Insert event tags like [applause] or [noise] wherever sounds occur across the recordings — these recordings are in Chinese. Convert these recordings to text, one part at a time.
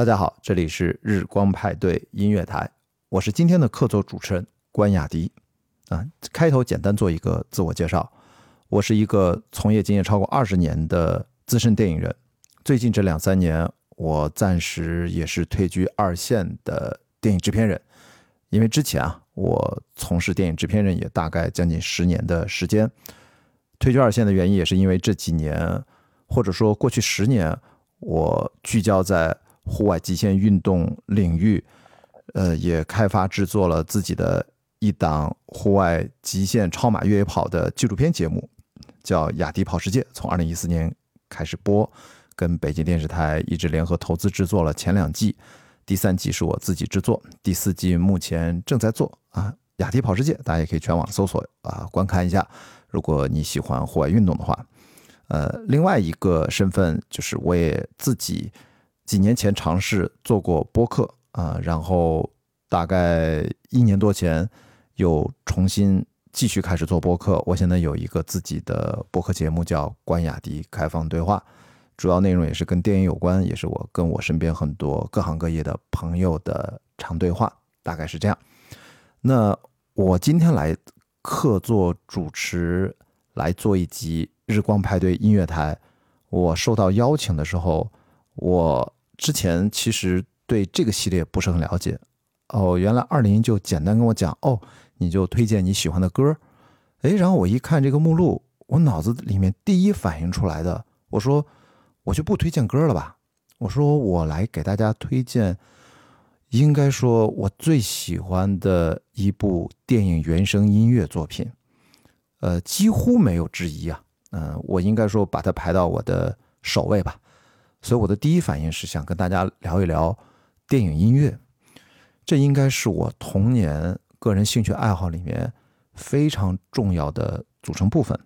大家好，这里是日光派对音乐台，我是今天的客座主持人关雅迪。啊，开头简单做一个自我介绍，我是一个从业经验超过二十年的资深电影人。最近这两三年，我暂时也是退居二线的电影制片人，因为之前啊，我从事电影制片人也大概将近十年的时间。退居二线的原因也是因为这几年，或者说过去十年，我聚焦在户外极限运动领域，呃，也开发制作了自己的一档户外极限超马越野跑的纪录片节目，叫《雅迪跑世界》，从二零一四年开始播，跟北京电视台一直联合投资制作了前两季，第三季是我自己制作，第四季目前正在做啊，《雅迪跑世界》，大家也可以全网搜索啊，观看一下。如果你喜欢户外运动的话，呃，另外一个身份就是我也自己几年前尝试做过播客啊，然后大概一年多前又重新继续开始做播客。我现在有一个自己的播客节目叫《关雅迪开放对话》，主要内容也是跟电影有关，也是我跟我身边很多各行各业的朋友的长对话，大概是这样。那我今天来。客座主持来做一集日光派对音乐台。我受到邀请的时候，我之前其实对这个系列不是很了解。哦，原来二零就简单跟我讲，哦，你就推荐你喜欢的歌。哎，然后我一看这个目录，我脑子里面第一反应出来的，我说我就不推荐歌了吧。我说我来给大家推荐。应该说，我最喜欢的一部电影原声音乐作品，呃，几乎没有之一啊。嗯，我应该说把它排到我的首位吧。所以我的第一反应是想跟大家聊一聊电影音乐，这应该是我童年个人兴趣爱好里面非常重要的组成部分。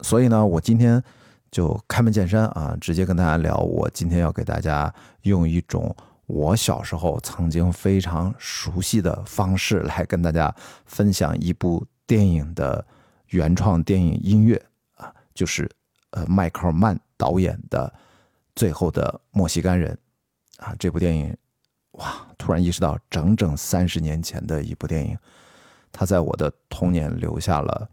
所以呢，我今天就开门见山啊，直接跟大家聊，我今天要给大家用一种。我小时候曾经非常熟悉的方式来跟大家分享一部电影的原创电影音乐啊，就是呃迈克尔曼导演的《最后的莫西干人》啊，这部电影哇，突然意识到整整三十年前的一部电影，它在我的童年留下了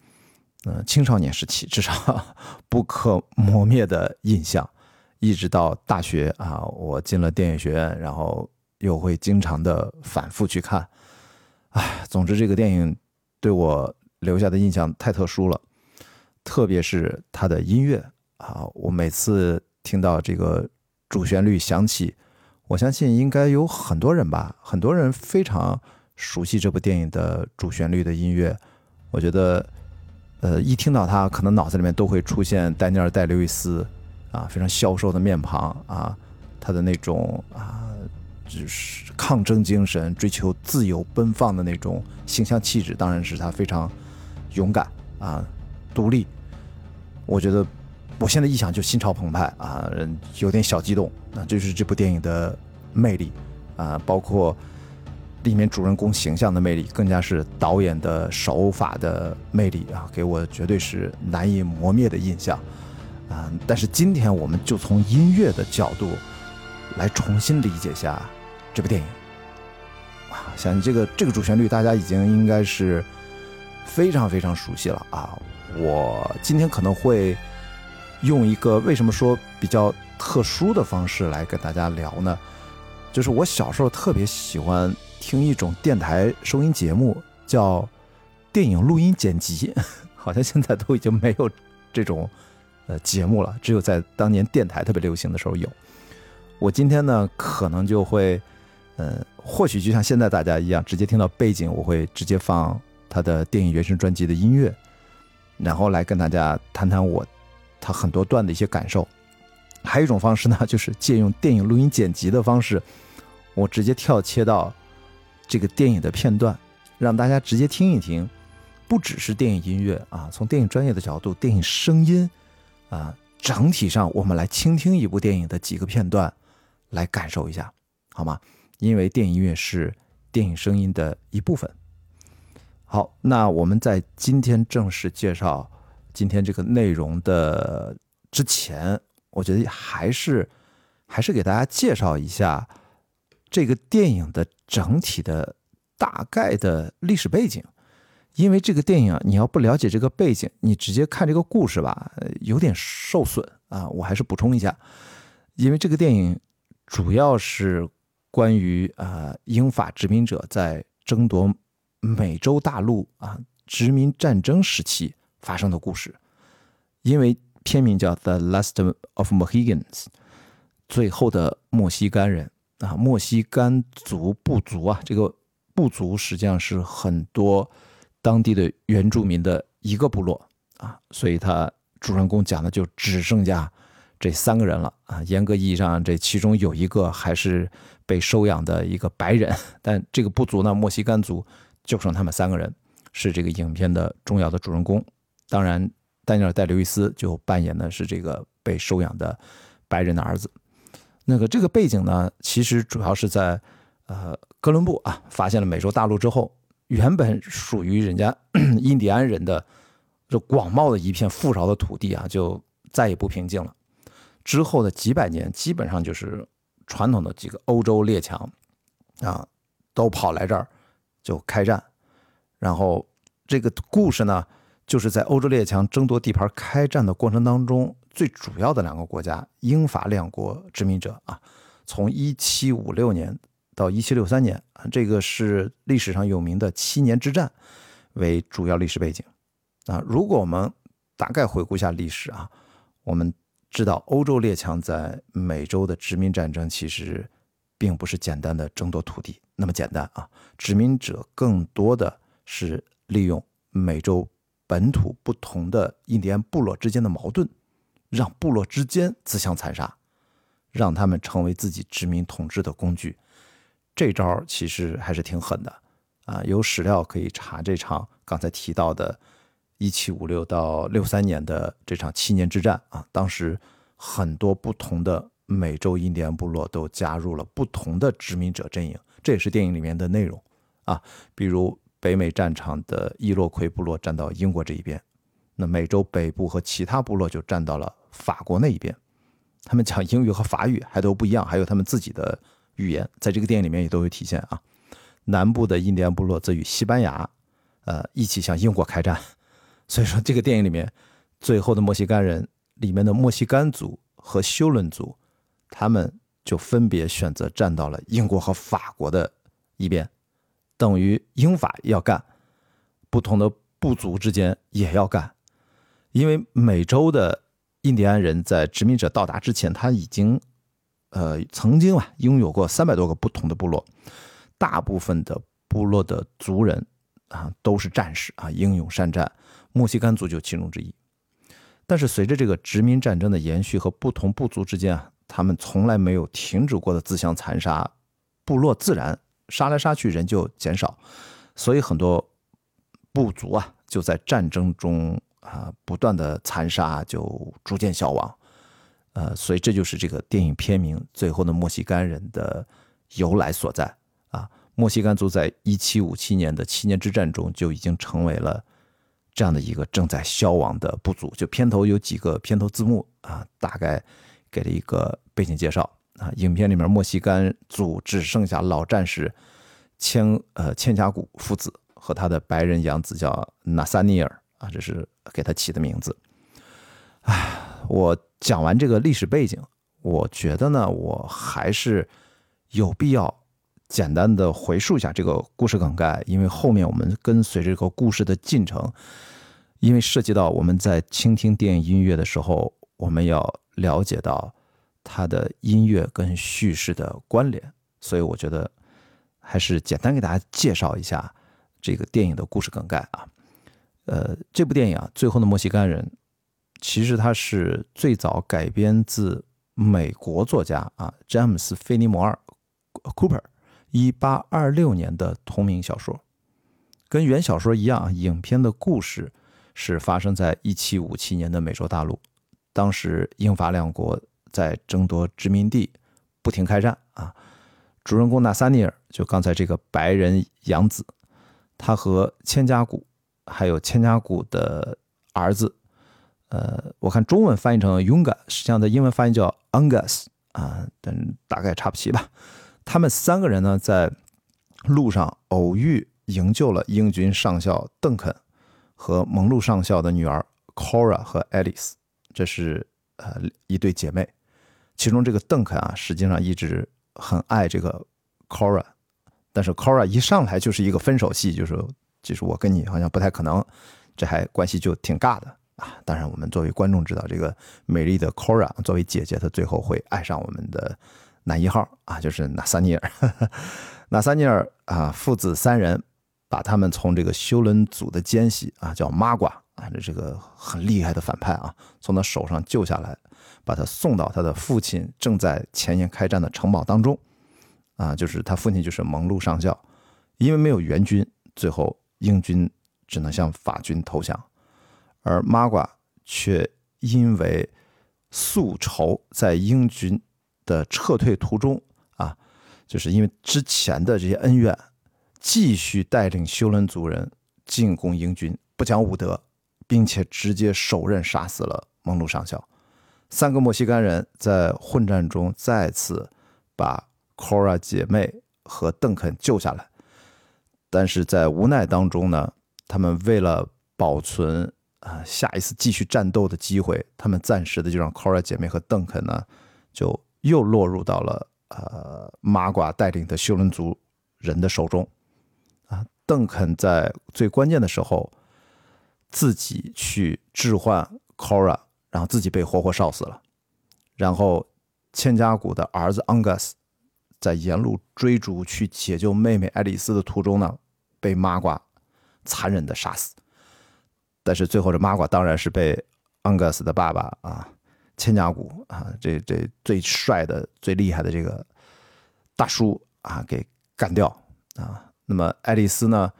嗯青少年时期至少 [laughs] 不可磨灭的印象。一直到大学啊，我进了电影学院，然后又会经常的反复去看。哎，总之这个电影对我留下的印象太特殊了，特别是它的音乐啊，我每次听到这个主旋律响起，我相信应该有很多人吧，很多人非常熟悉这部电影的主旋律的音乐。我觉得，呃，一听到它，可能脑子里面都会出现丹尼尔戴刘易斯。啊，非常消瘦的面庞啊，他的那种啊，就是抗争精神、追求自由奔放的那种形象气质，当然是他非常勇敢啊、独立。我觉得我现在一想就心潮澎湃啊，有点小激动。那这是这部电影的魅力啊，包括里面主人公形象的魅力，更加是导演的手法的魅力啊，给我绝对是难以磨灭的印象。啊！但是今天我们就从音乐的角度来重新理解下这部电影。啊，想这个这个主旋律，大家已经应该是非常非常熟悉了啊！我今天可能会用一个为什么说比较特殊的方式来跟大家聊呢？就是我小时候特别喜欢听一种电台收音节目，叫电影录音剪辑，[laughs] 好像现在都已经没有这种。呃，节目了，只有在当年电台特别流行的时候有。我今天呢，可能就会，呃，或许就像现在大家一样，直接听到背景，我会直接放他的电影原声专辑的音乐，然后来跟大家谈谈我他很多段的一些感受。还有一种方式呢，[laughs] 就是借用电影录音剪辑的方式，我直接跳切到这个电影的片段，让大家直接听一听，不只是电影音乐啊，从电影专业的角度，电影声音。啊，整体上我们来倾听一部电影的几个片段，来感受一下，好吗？因为电影音乐是电影声音的一部分。好，那我们在今天正式介绍今天这个内容的之前，我觉得还是还是给大家介绍一下这个电影的整体的大概的历史背景。因为这个电影，你要不了解这个背景，你直接看这个故事吧，有点受损啊。我还是补充一下，因为这个电影主要是关于啊英法殖民者在争夺美洲大陆啊殖民战争时期发生的故事。因为片名叫《The Last of Mohicans》，最后的墨西哥人啊，墨西哥族部族啊，这个部族实际上是很多。当地的原住民的一个部落啊，所以他主人公讲的就只剩下这三个人了啊。严格意义上，这其中有一个还是被收养的一个白人，[laughs] 但这个部族呢，墨西哥族就剩他们三个人是这个影片的重要的主人公。当然，丹尼尔戴刘易斯就扮演的是这个被收养的白人的儿子。那个这个背景呢，其实主要是在呃哥伦布啊发现了美洲大陆之后。原本属于人家 [clears throat] 印第安人的这广袤的一片富饶的土地啊，就再也不平静了。之后的几百年，基本上就是传统的几个欧洲列强啊，都跑来这儿就开战。然后这个故事呢，就是在欧洲列强争夺地盘开战的过程当中，最主要的两个国家英法两国殖民者啊，从一七五六年。到一七六三年啊，这个是历史上有名的七年之战为主要历史背景啊。如果我们大概回顾一下历史啊，我们知道欧洲列强在美洲的殖民战争其实并不是简单的争夺土地那么简单啊。殖民者更多的是利用美洲本土不同的印第安部落之间的矛盾，让部落之间自相残杀，让他们成为自己殖民统治的工具。这招其实还是挺狠的，啊，有史料可以查这场刚才提到的1756到63年的这场七年之战啊，当时很多不同的美洲印第安部落都加入了不同的殖民者阵营，这也是电影里面的内容啊。比如北美战场的伊洛魁部落站到英国这一边，那美洲北部和其他部落就站到了法国那一边，他们讲英语和法语还都不一样，还有他们自己的。语言在这个电影里面也都有体现啊。南部的印第安部落则与西班牙，呃，一起向英国开战。所以说，这个电影里面最后的墨西哥人里面的墨西哥族和休伦族，他们就分别选择站到了英国和法国的一边，等于英法要干，不同的部族之间也要干。因为美洲的印第安人在殖民者到达之前，他已经。呃，曾经啊，拥有过三百多个不同的部落，大部分的部落的族人啊都是战士啊，英勇善战。墨西哥族就其中之一。但是随着这个殖民战争的延续和不同部族之间啊，他们从来没有停止过的自相残杀，部落自然杀来杀去人就减少，所以很多部族啊就在战争中啊不断的残杀，就逐渐消亡。呃，所以这就是这个电影片名《最后的墨西哥人》的由来所在啊。墨西哥族在一七五七年的七年之战中就已经成为了这样的一个正在消亡的部族。就片头有几个片头字幕啊，大概给了一个背景介绍啊。影片里面墨西哥族只剩下老战士千呃千家谷父子和他的白人养子叫纳萨尼尔啊，这是给他起的名字。唉，我。讲完这个历史背景，我觉得呢，我还是有必要简单的回述一下这个故事梗概，因为后面我们跟随这个故事的进程，因为涉及到我们在倾听电影音乐的时候，我们要了解到它的音乐跟叙事的关联，所以我觉得还是简单给大家介绍一下这个电影的故事梗概啊。呃，这部电影啊，《最后的墨西哥人》。其实它是最早改编自美国作家啊詹姆斯·菲尼摩尔 （Cooper） 一八二六年的同名小说。跟原小说一样，影片的故事是发生在一七五七年的美洲大陆。当时英法两国在争夺殖民地，不停开战啊。主人公纳萨尼尔就刚才这个白人养子，他和千家谷还有千家谷的儿子。呃，我看中文翻译成 Yunga，实际上的英文翻译叫 Angus 啊，但大概差不齐吧。他们三个人呢，在路上偶遇，营救了英军上校邓肯和蒙路上校的女儿 Cora 和 Alice，这是呃一对姐妹。其中这个邓肯啊，实际上一直很爱这个 Cora，但是 Cora 一上来就是一个分手戏，就是就是我跟你好像不太可能，这还关系就挺尬的啊。当然，我们作为观众知道，这个美丽的 Cora 作为姐姐，她最后会爱上我们的男一号啊，就是纳萨尼尔。[laughs] 纳萨尼尔啊，父子三人把他们从这个休伦组的奸细啊，叫麻瓜啊，这这个很厉害的反派啊，从他手上救下来。把他送到他的父亲正在前沿开战的城堡当中，啊，就是他父亲就是蒙路上校，因为没有援军，最后英军只能向法军投降，而麻瓜却因为宿仇，在英军的撤退途中，啊，就是因为之前的这些恩怨，继续带领休伦族人进攻英军，不讲武德，并且直接手刃杀死了蒙路上校。三个墨西哥人在混战中再次把 Cora 姐妹和邓肯救下来，但是在无奈当中呢，他们为了保存啊下一次继续战斗的机会，他们暂时的就让 Cora 姐妹和邓肯呢，就又落入到了呃马瓜带领的休伦族人的手中啊。邓肯在最关键的时候自己去置换 Cora。然后自己被活活烧死了，然后千家谷的儿子安格斯在沿路追逐去解救妹妹爱丽丝的途中呢，被麻瓜残忍的杀死。但是最后这麻瓜当然是被安格斯的爸爸啊，千家谷啊，这这最帅的、最厉害的这个大叔啊给干掉啊。那么爱丽丝呢，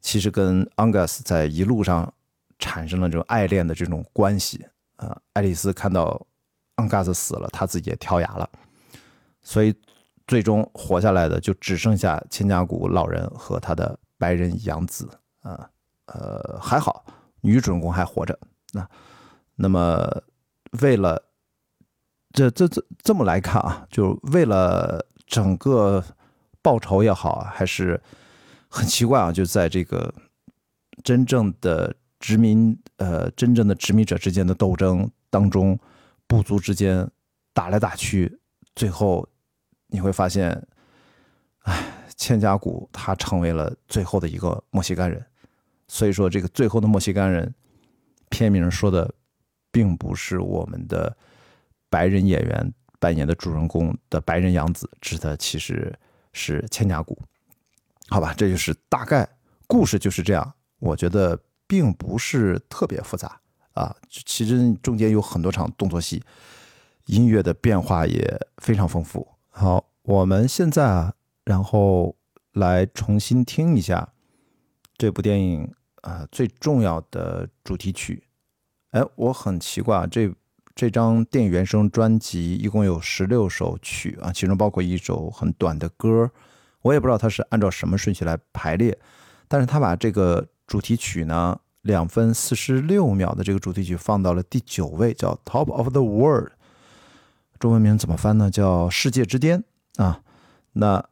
其实跟安格斯在一路上产生了这种爱恋的这种关系。呃，爱丽丝看到安嘎斯死了，她自己也跳崖了，所以最终活下来的就只剩下千家谷老人和他的白人养子。啊，呃，还好女主人公还活着。那那么为了这这这这么来看啊，就为了整个报仇也好，还是很奇怪啊，就在这个真正的。殖民呃，真正的殖民者之间的斗争当中，部族之间打来打去，最后你会发现，哎，千家谷他成为了最后的一个墨西哥人。所以说，这个最后的墨西哥人，片名说的并不是我们的白人演员扮演的主人公的白人养子，指的其实是千家谷。好吧，这就是大概故事就是这样。我觉得。并不是特别复杂啊，其实中间有很多场动作戏，音乐的变化也非常丰富。好，我们现在啊，然后来重新听一下这部电影啊最重要的主题曲。哎，我很奇怪啊，这这张电影原声专辑一共有十六首曲啊，其中包括一首很短的歌，我也不知道它是按照什么顺序来排列，但是他把这个。主题曲呢，两分四十六秒的这个主题曲放到了第九位，叫《Top of the World》，中文名怎么翻呢？叫《世界之巅》啊。那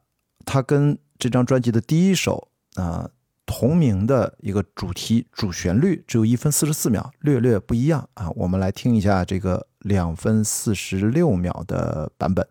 它跟这张专辑的第一首啊同名的一个主题主旋律只有一分四十四秒，略略不一样啊。我们来听一下这个两分四十六秒的版本。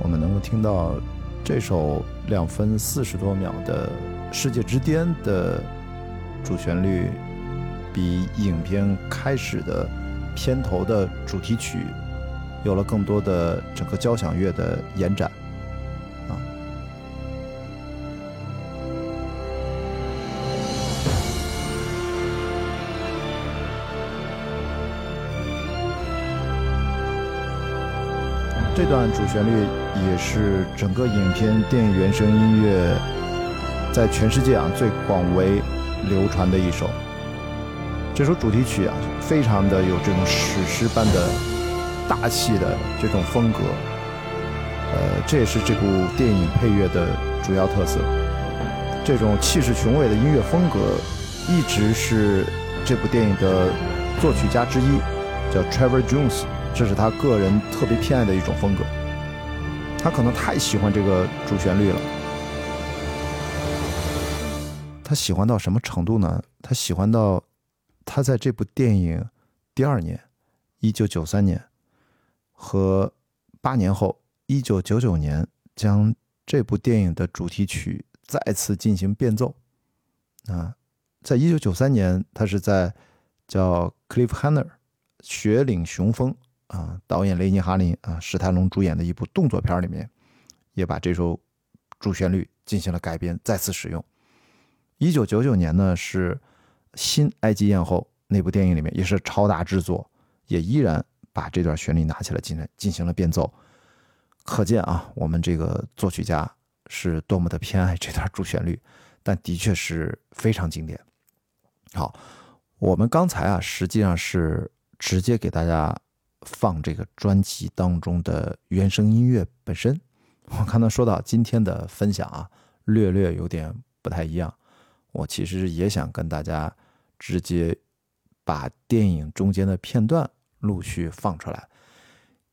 我们能够听到这首两分四十多秒的《世界之巅》的主旋律，比影片开始的片头的主题曲有了更多的整个交响乐的延展。这段主旋律也是整个影片电影原声音乐在全世界啊最广为流传的一首。这首主题曲啊，非常的有这种史诗般的大气的这种风格，呃，这也是这部电影配乐的主要特色。这种气势雄伟的音乐风格，一直是这部电影的作曲家之一，叫 Trevor Jones。这是他个人特别偏爱的一种风格，他可能太喜欢这个主旋律了。他喜欢到什么程度呢？他喜欢到他在这部电影第二年，一九九三年和八年后一九九九年，将这部电影的主题曲再次进行变奏。啊，在一九九三年，他是在叫 Cliffhanger 雪岭雄风。啊，导演雷尼·哈林啊，史泰龙主演的一部动作片里面，也把这首主旋律进行了改编，再次使用。一九九九年呢，是《新埃及艳后》那部电影里面，也是超大制作，也依然把这段旋律拿起来进来进行了变奏。可见啊，我们这个作曲家是多么的偏爱这段主旋律，但的确是非常经典。好，我们刚才啊，实际上是直接给大家。放这个专辑当中的原声音乐本身，[laughs] 我刚才说到今天的分享啊，略略有点不太一样。我其实也想跟大家直接把电影中间的片段陆续放出来，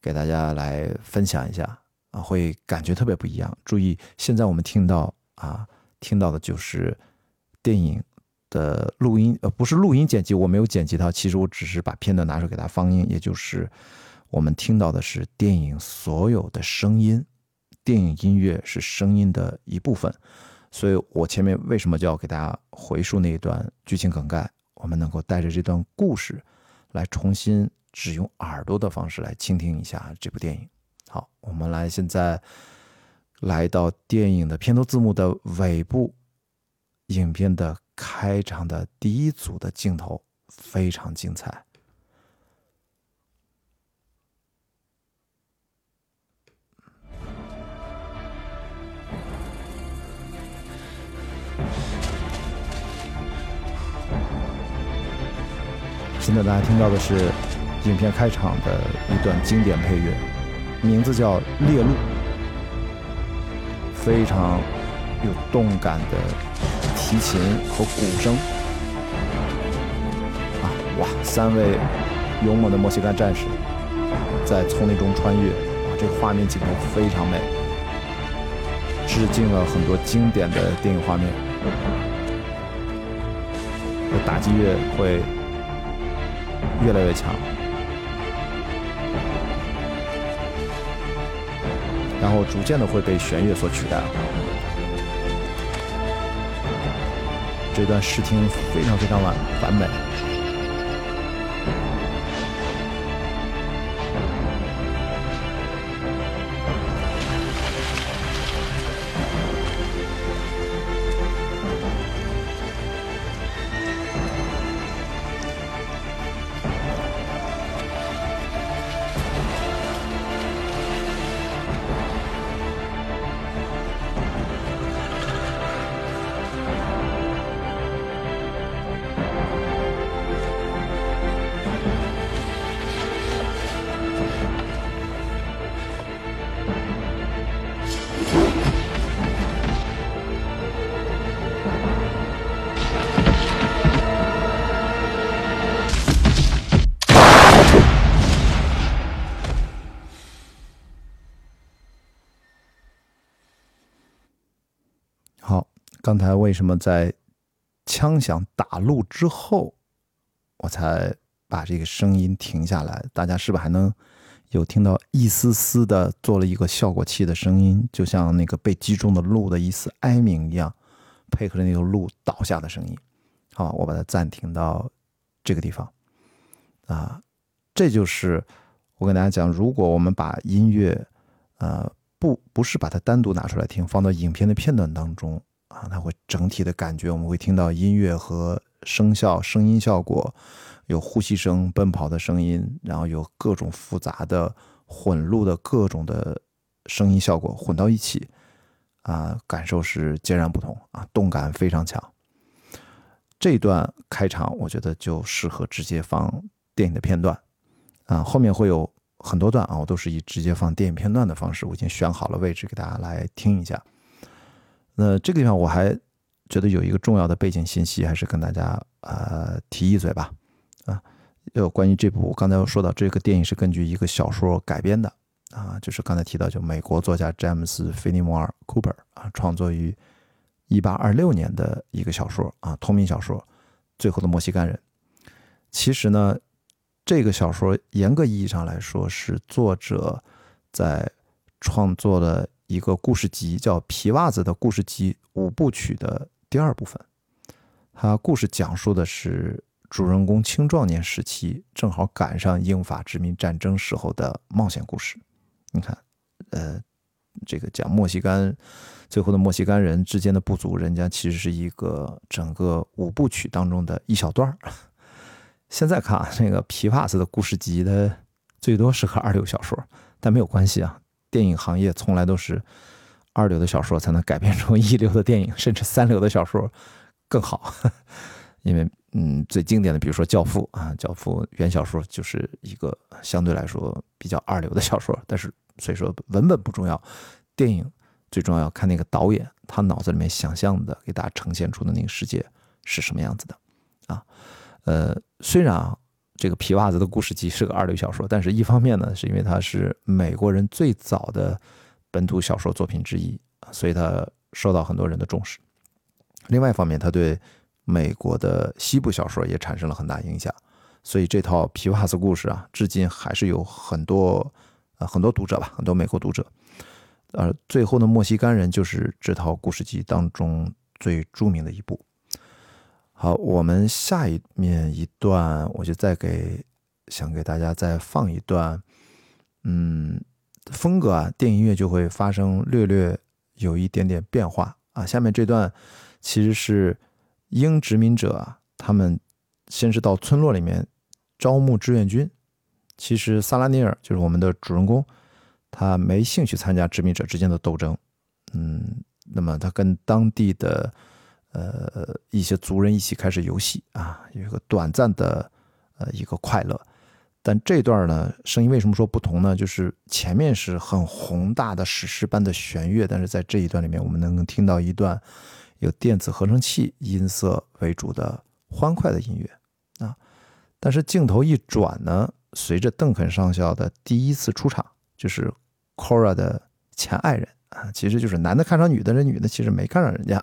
给大家来分享一下啊，会感觉特别不一样。注意，现在我们听到啊，听到的就是电影。的录音呃不是录音剪辑，我没有剪辑它，其实我只是把片段拿出来给它放映，也就是我们听到的是电影所有的声音，电影音乐是声音的一部分，所以我前面为什么就要给大家回述那一段剧情梗概？我们能够带着这段故事来重新只用耳朵的方式来倾听一下这部电影。好，我们来现在来到电影的片头字幕的尾部，影片的。开场的第一组的镜头非常精彩。现在大家听到的是影片开场的一段经典配乐，名字叫《猎鹿》，非常有动感的。提琴和鼓声啊，哇！三位勇猛的墨西哥战士在丛林中穿越，这画面镜头非常美，致敬了很多经典的电影画面。打击乐会越来越强，然后逐渐的会被弦乐所取代。这段试听非常非常完完美。刚才为什么在枪响打路之后，我才把这个声音停下来？大家是不是还能有听到一丝丝的做了一个效果器的声音，就像那个被击中的鹿的一丝哀鸣一样，配合着那个鹿倒下的声音。好，我把它暂停到这个地方。啊，这就是我跟大家讲，如果我们把音乐，呃，不不是把它单独拿出来听，放到影片的片段当中啊，它会整体的感觉，我们会听到音乐和声效、声音效果。有呼吸声、奔跑的声音，然后有各种复杂的混录的各种的声音效果混到一起，啊，感受是截然不同啊，动感非常强。这段开场我觉得就适合直接放电影的片段，啊，后面会有很多段啊，我都是以直接放电影片段的方式，我已经选好了位置给大家来听一下。那这个地方我还觉得有一个重要的背景信息，还是跟大家呃提一嘴吧。啊，有关于这部，刚才我说到这个电影是根据一个小说改编的啊，就是刚才提到，就美国作家詹姆斯·菲尼摩尔 （Cooper） 啊，创作于一八二六年的一个小说啊，同名小说《最后的墨西哥人》。其实呢，这个小说严格意义上来说是作者在创作了一个故事集，叫《皮袜子的故事集》五部曲的第二部分。它故事讲述的是。主人公青壮年时期正好赶上英法殖民战争时候的冒险故事。你看，呃，这个讲墨西哥最后的墨西哥人之间的不足，人家其实是一个整个五部曲当中的一小段儿。现在看啊，那个皮袜子的故事集，它最多是个二流小说，但没有关系啊。电影行业从来都是二流的小说才能改编成 [laughs] 一流的电影，甚至三流的小说更好，[laughs] 因为。嗯，最经典的，比如说《教父》啊，《教父》原小说就是一个相对来说比较二流的小说，但是所以说文本不重要，电影最重要看那个导演他脑子里面想象的给大家呈现出的那个世界是什么样子的啊。呃，虽然啊这个皮袜子的故事集是个二流小说，但是一方面呢，是因为它是美国人最早的本土小说作品之一，所以它受到很多人的重视。另外一方面，它对美国的西部小说也产生了很大影响，所以这套皮袜子故事啊，至今还是有很多呃很多读者吧，很多美国读者。呃，最后的墨西哥人就是这套故事集当中最著名的一部。好，我们下一面一段，我就再给想给大家再放一段，嗯，风格啊，电影乐就会发生略略有一点点变化啊。下面这段其实是。英殖民者啊，他们先是到村落里面招募志愿军。其实萨拉尼尔就是我们的主人公，他没兴趣参加殖民者之间的斗争。嗯，那么他跟当地的呃一些族人一起开始游戏啊，有一个短暂的呃一个快乐。但这段呢，声音为什么说不同呢？就是前面是很宏大的史诗般的弦乐，但是在这一段里面，我们能听到一段。有电子合成器音色为主的欢快的音乐啊，但是镜头一转呢，随着邓肯上校的第一次出场，就是 Cora 的前爱人，其实就是男的看上女的，这女的其实没看上人家。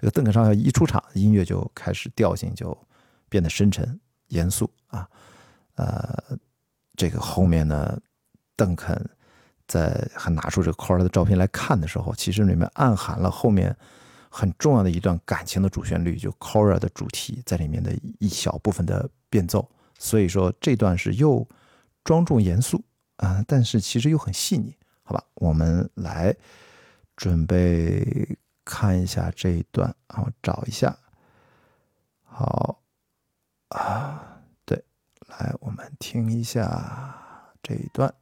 这个邓肯上校一出场，音乐就开始调性就变得深沉严肃啊。呃，这个后面呢，邓肯在还拿出这个 Cora 的照片来看的时候，其实里面暗含了后面。很重要的一段感情的主旋律，就 Cora 的主题在里面的一小部分的变奏，所以说这段是又庄重严肃啊，但是其实又很细腻，好吧？我们来准备看一下这一段，然后找一下，好啊，对，来我们听一下这一段。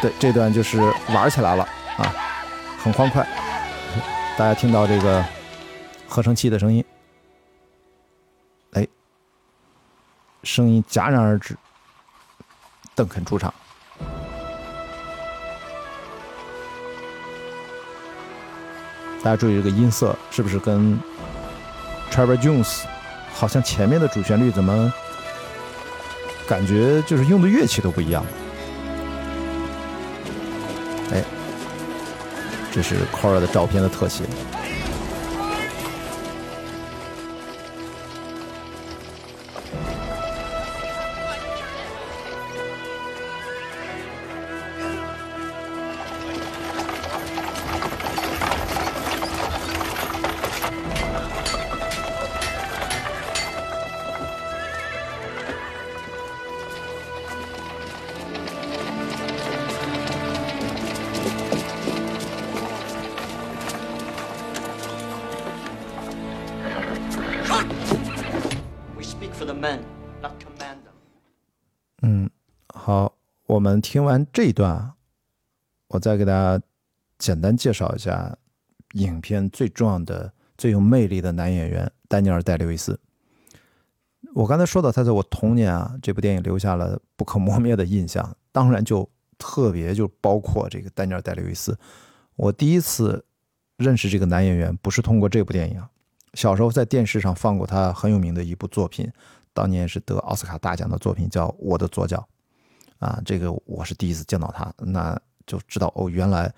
对，这段就是玩起来了啊，很欢快。大家听到这个合成器的声音，哎，声音戛然而止，邓肯出场。大家注意这个音色是不是跟 Trevor Jones 好像前面的主旋律怎么感觉就是用的乐器都不一样？哎，这是 Cora 的照片的特写。听完这一段，我再给大家简单介绍一下影片最重要的、最有魅力的男演员丹尼尔·戴·刘易斯。我刚才说到，他在我童年啊，这部电影留下了不可磨灭的印象，当然就特别就包括这个丹尼尔·戴·刘易斯。我第一次认识这个男演员，不是通过这部电影，小时候在电视上放过他很有名的一部作品，当年是得奥斯卡大奖的作品，叫《我的左脚》。啊，这个我是第一次见到他，那就知道哦，原来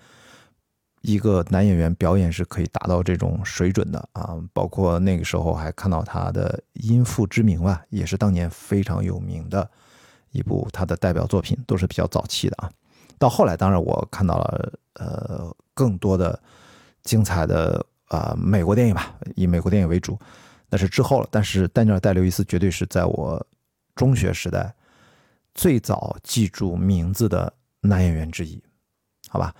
一个男演员表演是可以达到这种水准的啊！包括那个时候还看到他的《因父之名》吧，也是当年非常有名的一部他的代表作品，都是比较早期的啊。到后来，当然我看到了呃更多的精彩的啊美国电影吧，以美国电影为主，那是之后了。但是丹尼尔·戴·刘易斯绝对是在我中学时代。最早记住名字的男演员之一，好吧，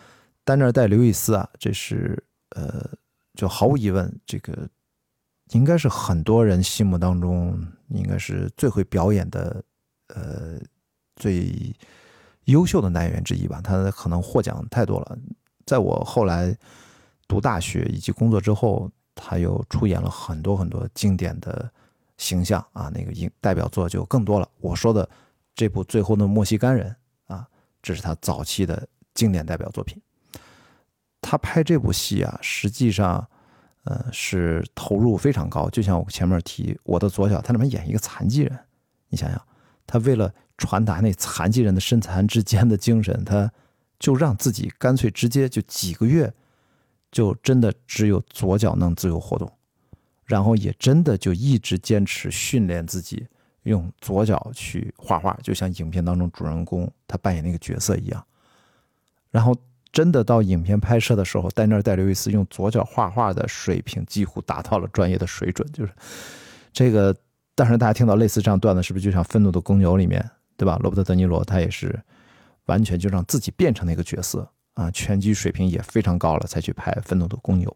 丹尼尔戴刘易斯啊，这是呃，就毫无疑问，这个应该是很多人心目当中应该是最会表演的，呃，最优秀的男演员之一吧。他可能获奖太多了，在我后来读大学以及工作之后，他又出演了很多很多经典的形象啊，那个影代表作就更多了。我说的。这部《最后的莫西干人》啊，这是他早期的经典代表作品。他拍这部戏啊，实际上，呃，是投入非常高。就像我前面提，我的左脚，他里面演一个残疾人，你想想，他为了传达那残疾人的身残志坚的精神，他就让自己干脆直接就几个月，就真的只有左脚能自由活动，然后也真的就一直坚持训练自己。用左脚去画画，就像影片当中主人公他扮演那个角色一样。然后真的到影片拍摄的时候，丹尼尔·戴·刘易斯用左脚画画的水平几乎达到了专业的水准。就是这个，当然大家听到类似这样段子，是不是就像《愤怒的公牛》里面，对吧？罗伯特·德尼罗他也是完全就让自己变成那个角色啊，拳击水平也非常高了，才去拍《愤怒的公牛》。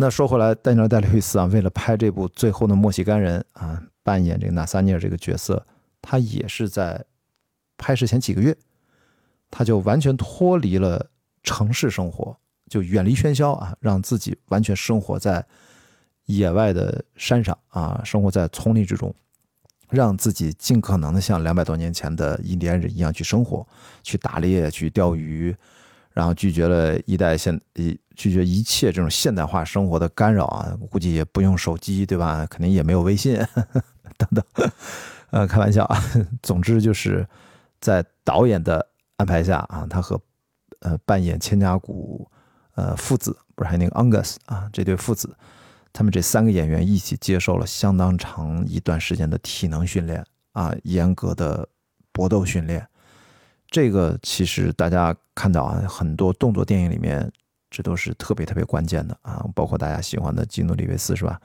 那说回来，丹尼尔·戴·刘易斯啊，为了拍这部《最后的墨西干人》啊。扮演这个纳萨尼尔这个角色，他也是在拍摄前几个月，他就完全脱离了城市生活，就远离喧嚣啊，让自己完全生活在野外的山上啊，生活在丛林之中，让自己尽可能的像两百多年前的印第安人一样去生活，去打猎，去钓鱼。然后拒绝了一代现一拒绝一切这种现代化生活的干扰啊，估计也不用手机对吧？肯定也没有微信 [laughs] 等等，呃，开玩笑啊。总之就是在导演的安排下啊，他和呃扮演千家谷呃父子不是还有那个 Angus 啊这对父子，他们这三个演员一起接受了相当长一段时间的体能训练啊，严格的搏斗训练。这个其实大家看到啊，很多动作电影里面，这都是特别特别关键的啊。包括大家喜欢的基努里维斯是吧？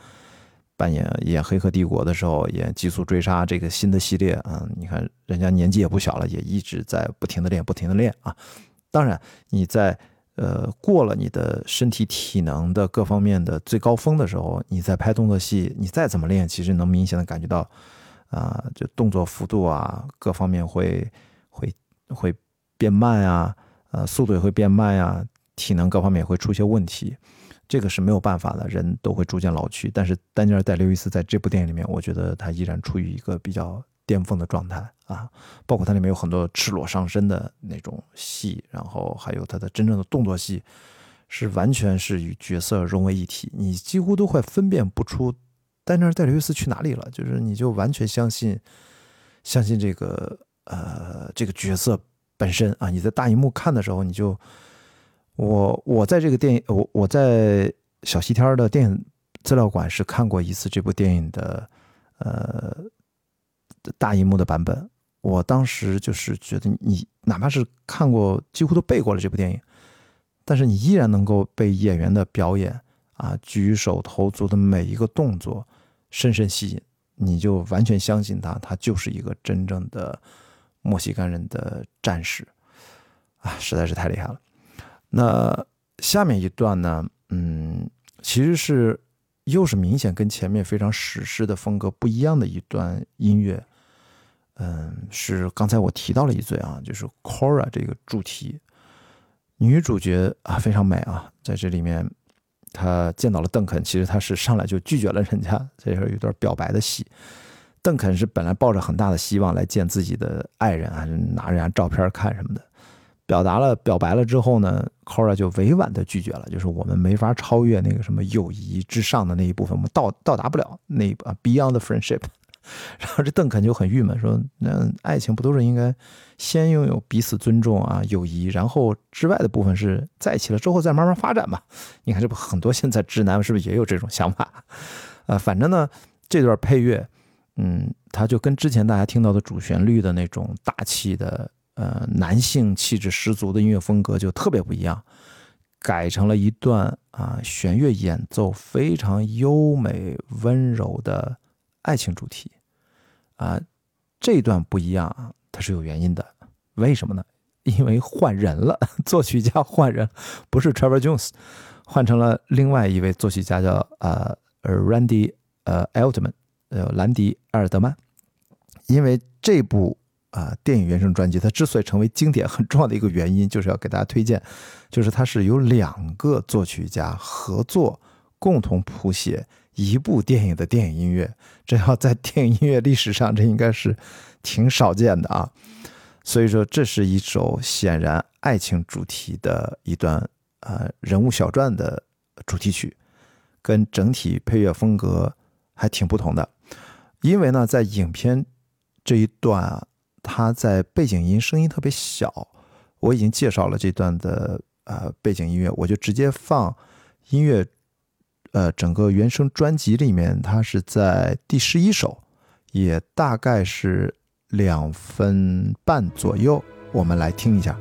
扮演演《黑客帝国》的时候，演《极速追杀》这个新的系列啊，你看人家年纪也不小了，也一直在不停的练，不停的练啊。当然，你在呃过了你的身体体能的各方面的最高峰的时候，你在拍动作戏，你再怎么练，其实能明显的感觉到啊，就动作幅度啊，各方面会会。会变慢啊，呃，速度也会变慢呀，体能各方面也会出现问题，这个是没有办法的，人都会逐渐老去。但是丹尼尔戴刘易斯在这部电影里面，我觉得他依然处于一个比较巅峰的状态啊，包括它里面有很多赤裸上身的那种戏，然后还有他的真正的动作戏，是完全是与角色融为一体，你几乎都快分辨不出丹尼尔戴刘易斯去哪里了，就是你就完全相信，相信这个。呃，这个角色本身啊，你在大荧幕看的时候，你就我我在这个电影，我我在小西天的电影资料馆是看过一次这部电影的呃大荧幕的版本。我当时就是觉得，你哪怕是看过，几乎都背过了这部电影，但是你依然能够被演员的表演啊，举手投足的每一个动作深深吸引，你就完全相信他，他就是一个真正的。墨西哥人的战士啊，实在是太厉害了。那下面一段呢，嗯，其实是又是明显跟前面非常史诗的风格不一样的一段音乐。嗯，是刚才我提到了一嘴啊，就是 Cora 这个主题，女主角啊非常美啊，在这里面她见到了邓肯，其实她是上来就拒绝了人家，这是有一段表白的戏。邓肯是本来抱着很大的希望来见自己的爱人啊，拿人家照片看什么的。表达了表白了之后呢，Cora 就委婉的拒绝了，就是我们没法超越那个什么友谊之上的那一部分，我们到到达不了那一啊 Beyond the friendship。[laughs] 然后这邓肯就很郁闷，说那爱情不都是应该先拥有彼此尊重啊友谊，然后之外的部分是在一起了之后再慢慢发展嘛？你看这不很多现在直男是不是也有这种想法？啊，[laughs] 反正呢这段配乐，嗯，它就跟之前大家听到的主旋律的那种大气的。呃，男性气质十足的音乐风格就特别不一样，改成了一段啊弦乐演奏非常优美温柔的爱情主题啊，这段不一样啊，它是有原因的，为什么呢？因为换人了，[laughs] 作曲家换人，不是 Trevor Jones，换成了另外一位作曲家叫呃 Randy 呃 Altman，呃兰迪埃尔德曼，因为这部。啊，电影原声专辑它之所以成为经典，很重要的一个原因就是要给大家推荐，就是它是有两个作曲家合作共同谱写一部电影的电影音乐，这要在电影音乐历史上，这应该是挺少见的啊。所以说，这是一首显然爱情主题的一段呃人物小传的主题曲，跟整体配乐风格还挺不同的。因为呢，在影片这一段啊。它在背景音声音特别小，我已经介绍了这段的呃背景音乐，我就直接放音乐，呃，整个原声专辑里面，它是在第十一首，也大概是两分半左右，我们来听一下，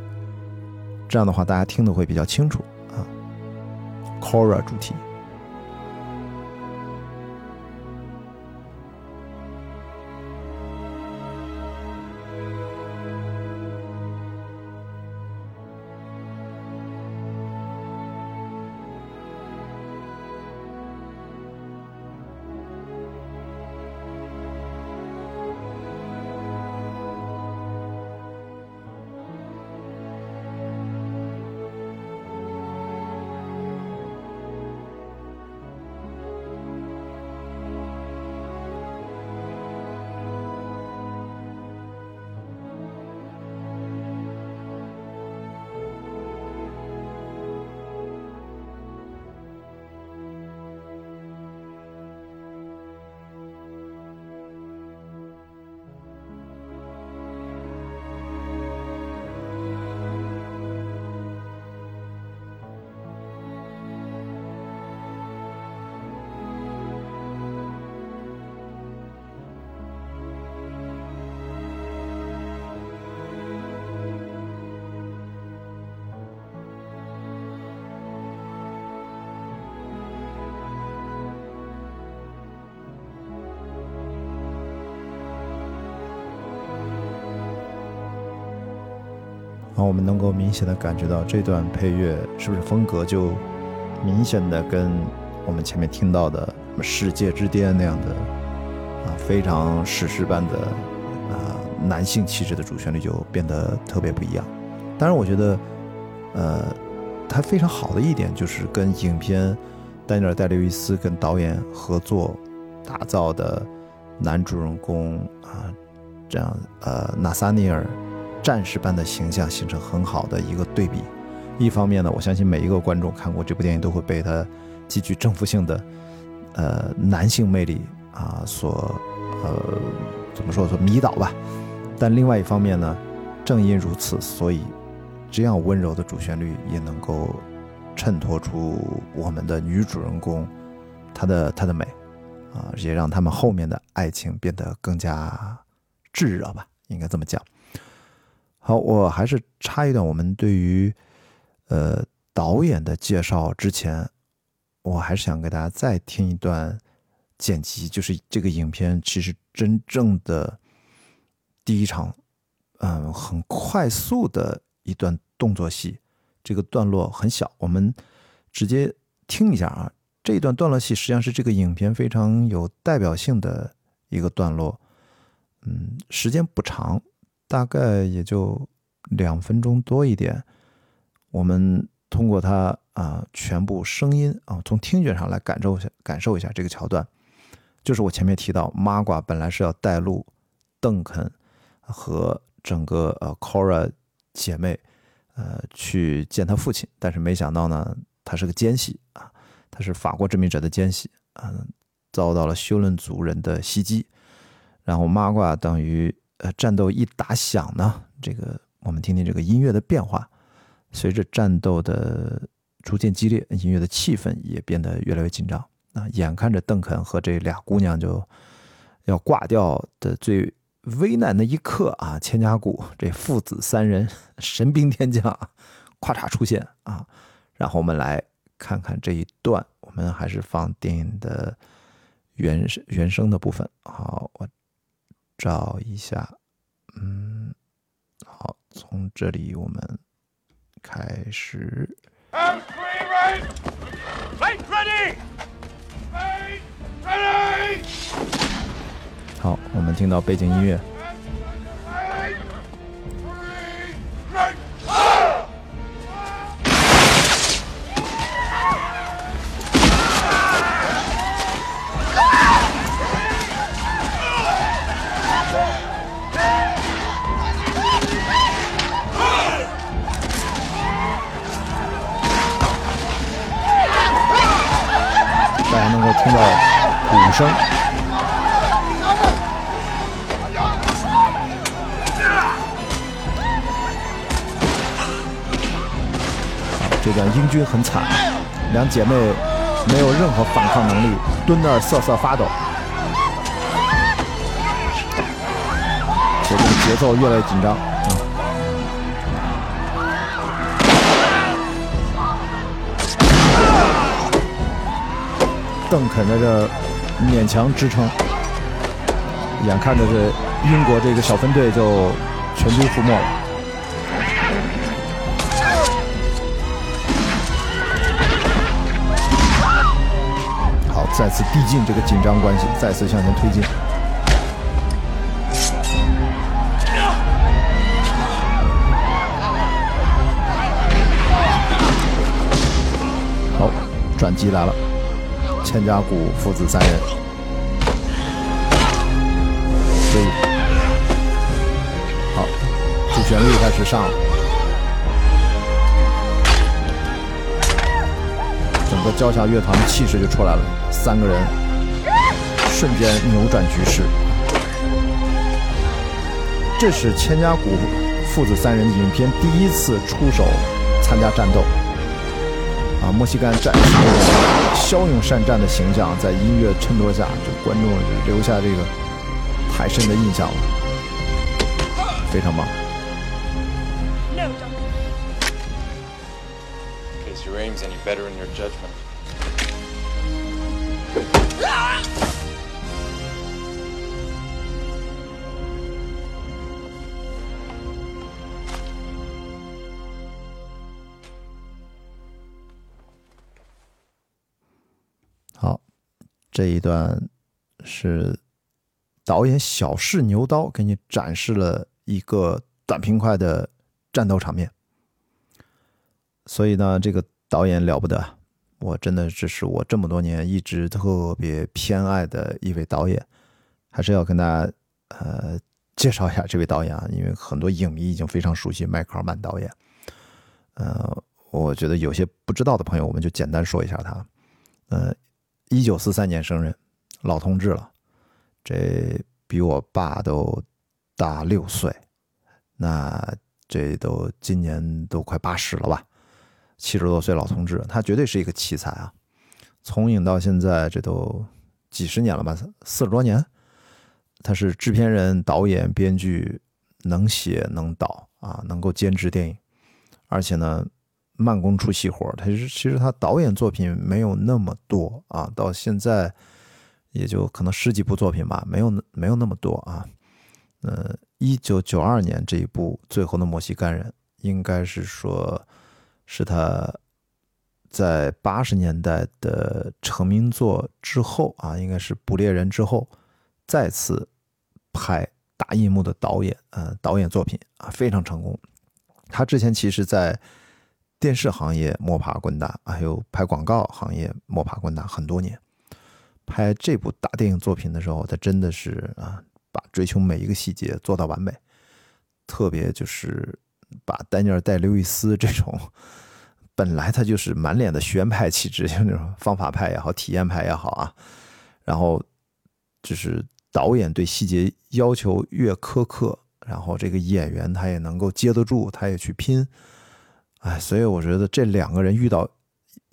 这样的话大家听的会比较清楚啊，Cora 主题。能够明显的感觉到这段配乐是不是风格就明显的跟我们前面听到的世界之巅那样的啊非常史诗般的啊男性气质的主旋律就变得特别不一样。当然，我觉得呃它非常好的一点就是跟影片丹尼尔戴刘易斯跟导演合作打造的男主人公啊这样呃纳萨尼尔。战士般的形象形成很好的一个对比。一方面呢，我相信每一个观众看过这部电影都会被他极具征服性的呃男性魅力啊所呃怎么说说迷倒吧。但另外一方面呢，正因如此，所以这样温柔的主旋律也能够衬托出我们的女主人公她的她的美啊，也让他们后面的爱情变得更加炙热吧，应该这么讲。好，我还是插一段。我们对于呃导演的介绍之前，我还是想给大家再听一段剪辑，就是这个影片其实真正的第一场，嗯，很快速的一段动作戏。这个段落很小，我们直接听一下啊。这一段段落戏实际上是这个影片非常有代表性的一个段落，嗯，时间不长，大概也就两分钟多一点。我们通过它啊，全部声音啊，从听觉上来感受一下，感受一下这个桥段。就是我前面提到，玛瓜本来是要带路邓肯和整个呃 Cora 姐妹呃去见他父亲，但是没想到呢，他是个奸细啊。他是法国殖民者的奸细，嗯，遭到了休伦族人的袭击，然后玛瓜等于呃战斗一打响呢，这个我们听听这个音乐的变化，随着战斗的逐渐激烈，音乐的气氛也变得越来越紧张啊，眼看着邓肯和这俩姑娘就要挂掉的最危难的一刻啊，千家谷这父子三人神兵天将咔嚓出现啊，然后我们来。看看这一段，我们还是放电影的原原声的部分。好，我找一下，嗯，好，从这里我们开始。ready 好，我们听到背景音乐。大家能够听到鼓声，这段英军很惨，两姐妹没有任何反抗能力，蹲那儿瑟瑟发抖，节奏越来越紧张。邓肯在这勉强支撑，眼看着这英国这个小分队就全军覆没了。好，再次递进这个紧张关系，再次向前推进。好，转机来了。千家谷父子三人，所以好，主旋律开始上了，整个交响乐团的气势就出来了，三个人瞬间扭转局势。这是千家谷父子三人影片第一次出手参加战斗。啊，墨西干战士那种骁勇善战的形象，在音乐衬托下，就观众留下这个太深的印象了，非常棒。这一段是导演小试牛刀，给你展示了一个短平快的战斗场面。所以呢，这个导演了不得，我真的这是我这么多年一直特别偏爱的一位导演，还是要跟大家呃介绍一下这位导演啊，因为很多影迷已经非常熟悉迈克尔曼导演。呃，我觉得有些不知道的朋友，我们就简单说一下他，呃。一九四三年生人，老同志了，这比我爸都大六岁，那这都今年都快八十了吧？七十多岁老同志，他绝对是一个奇才啊！从影到现在，这都几十年了吧？四十多年，他是制片人、导演、编剧，能写能导啊，能够监制电影，而且呢。慢工出细活，他其实他导演作品没有那么多啊，到现在也就可能十几部作品吧，没有没有那么多啊。呃，一九九二年这一部《最后的墨西干人》，应该是说是他在八十年代的成名作之后啊，应该是《捕猎人》之后，再次拍大银幕的导演，呃，导演作品啊，非常成功。他之前其实，在电视行业摸爬滚打，还有拍广告行业摸爬滚打很多年。拍这部大电影作品的时候，他真的是啊，把追求每一个细节做到完美，特别就是把丹尼尔戴刘易斯这种 [laughs] 本来他就是满脸的学派气质，就那种方法派也好，体验派也好啊，然后就是导演对细节要求越苛刻，然后这个演员他也能够接得住，他也去拼，哎，所以我觉得这两个人遇到。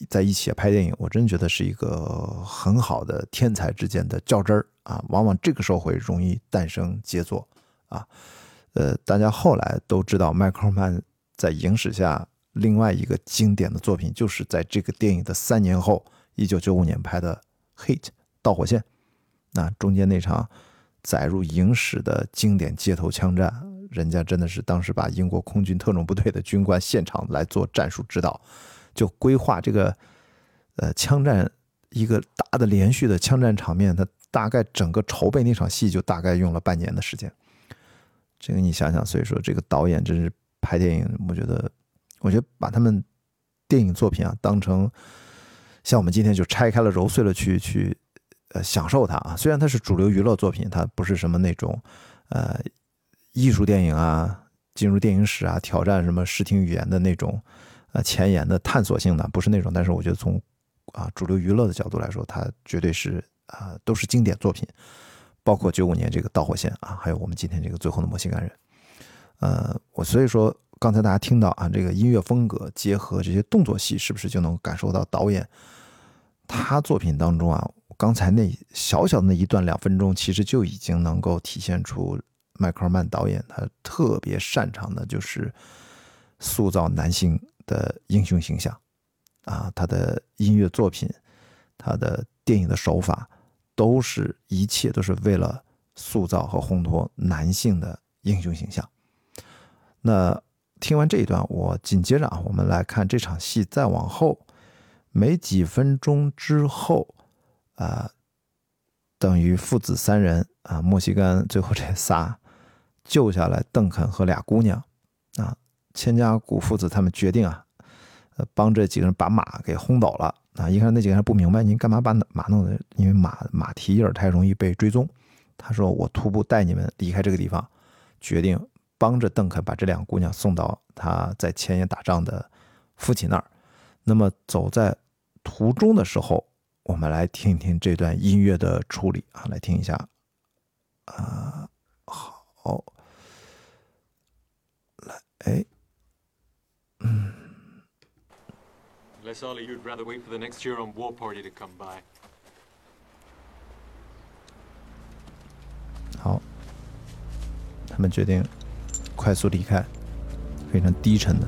在一起拍电影，我真觉得是一个很好的天才之间的较真儿啊！往往这个时候会容易诞生杰作啊。呃，大家后来都知道，迈克尔曼在影史下另外一个经典的作品，就是在这个电影的三年后，一九九五年拍的《Hit》导火线。那中间那场载入影史的经典街头枪战，人家真的是当时把英国空军特种部队的军官现场来做战术指导。就规划这个，呃，枪战一个大的连续的枪战场面，他大概整个筹备那场戏就大概用了半年的时间。这个你想想，所以说这个导演真是拍电影，我觉得，我觉得把他们电影作品啊当成像我们今天就拆开了揉碎了去去呃享受它啊。虽然它是主流娱乐作品，它不是什么那种呃艺术电影啊，进入电影史啊，挑战什么视听语言的那种。呃，前沿的探索性的不是那种，但是我觉得从啊主流娱乐的角度来说，它绝对是啊都是经典作品，包括九五年这个《导火线》啊，还有我们今天这个《最后的摩西干人》。呃，我所以说刚才大家听到啊，这个音乐风格结合这些动作戏，是不是就能感受到导演他作品当中啊，刚才那小小的那一段两分钟，其实就已经能够体现出迈克尔曼导演他特别擅长的就是塑造男性。的英雄形象，啊，他的音乐作品，他的电影的手法，都是一切都是为了塑造和烘托男性的英雄形象。那听完这一段，我紧接着啊，我们来看这场戏，再往后没几分钟之后，啊，等于父子三人啊，墨西哥最后这仨救下来邓肯和俩姑娘，啊。千家谷父子他们决定啊，呃，帮这几个人把马给轰走了啊！一看那几个人不明白，您干嘛把马弄的？因为马马蹄印太容易被追踪。他说：“我徒步带你们离开这个地方。”决定帮着邓肯把这两个姑娘送到他在前沿打仗的父亲那儿。那么走在途中的时候，我们来听一听这段音乐的处理啊，来听一下啊，好，来，哎。Unless Ollie, you'd rather wait for the next year on war party to come by. 好，他们决定快速离开，非常低沉的、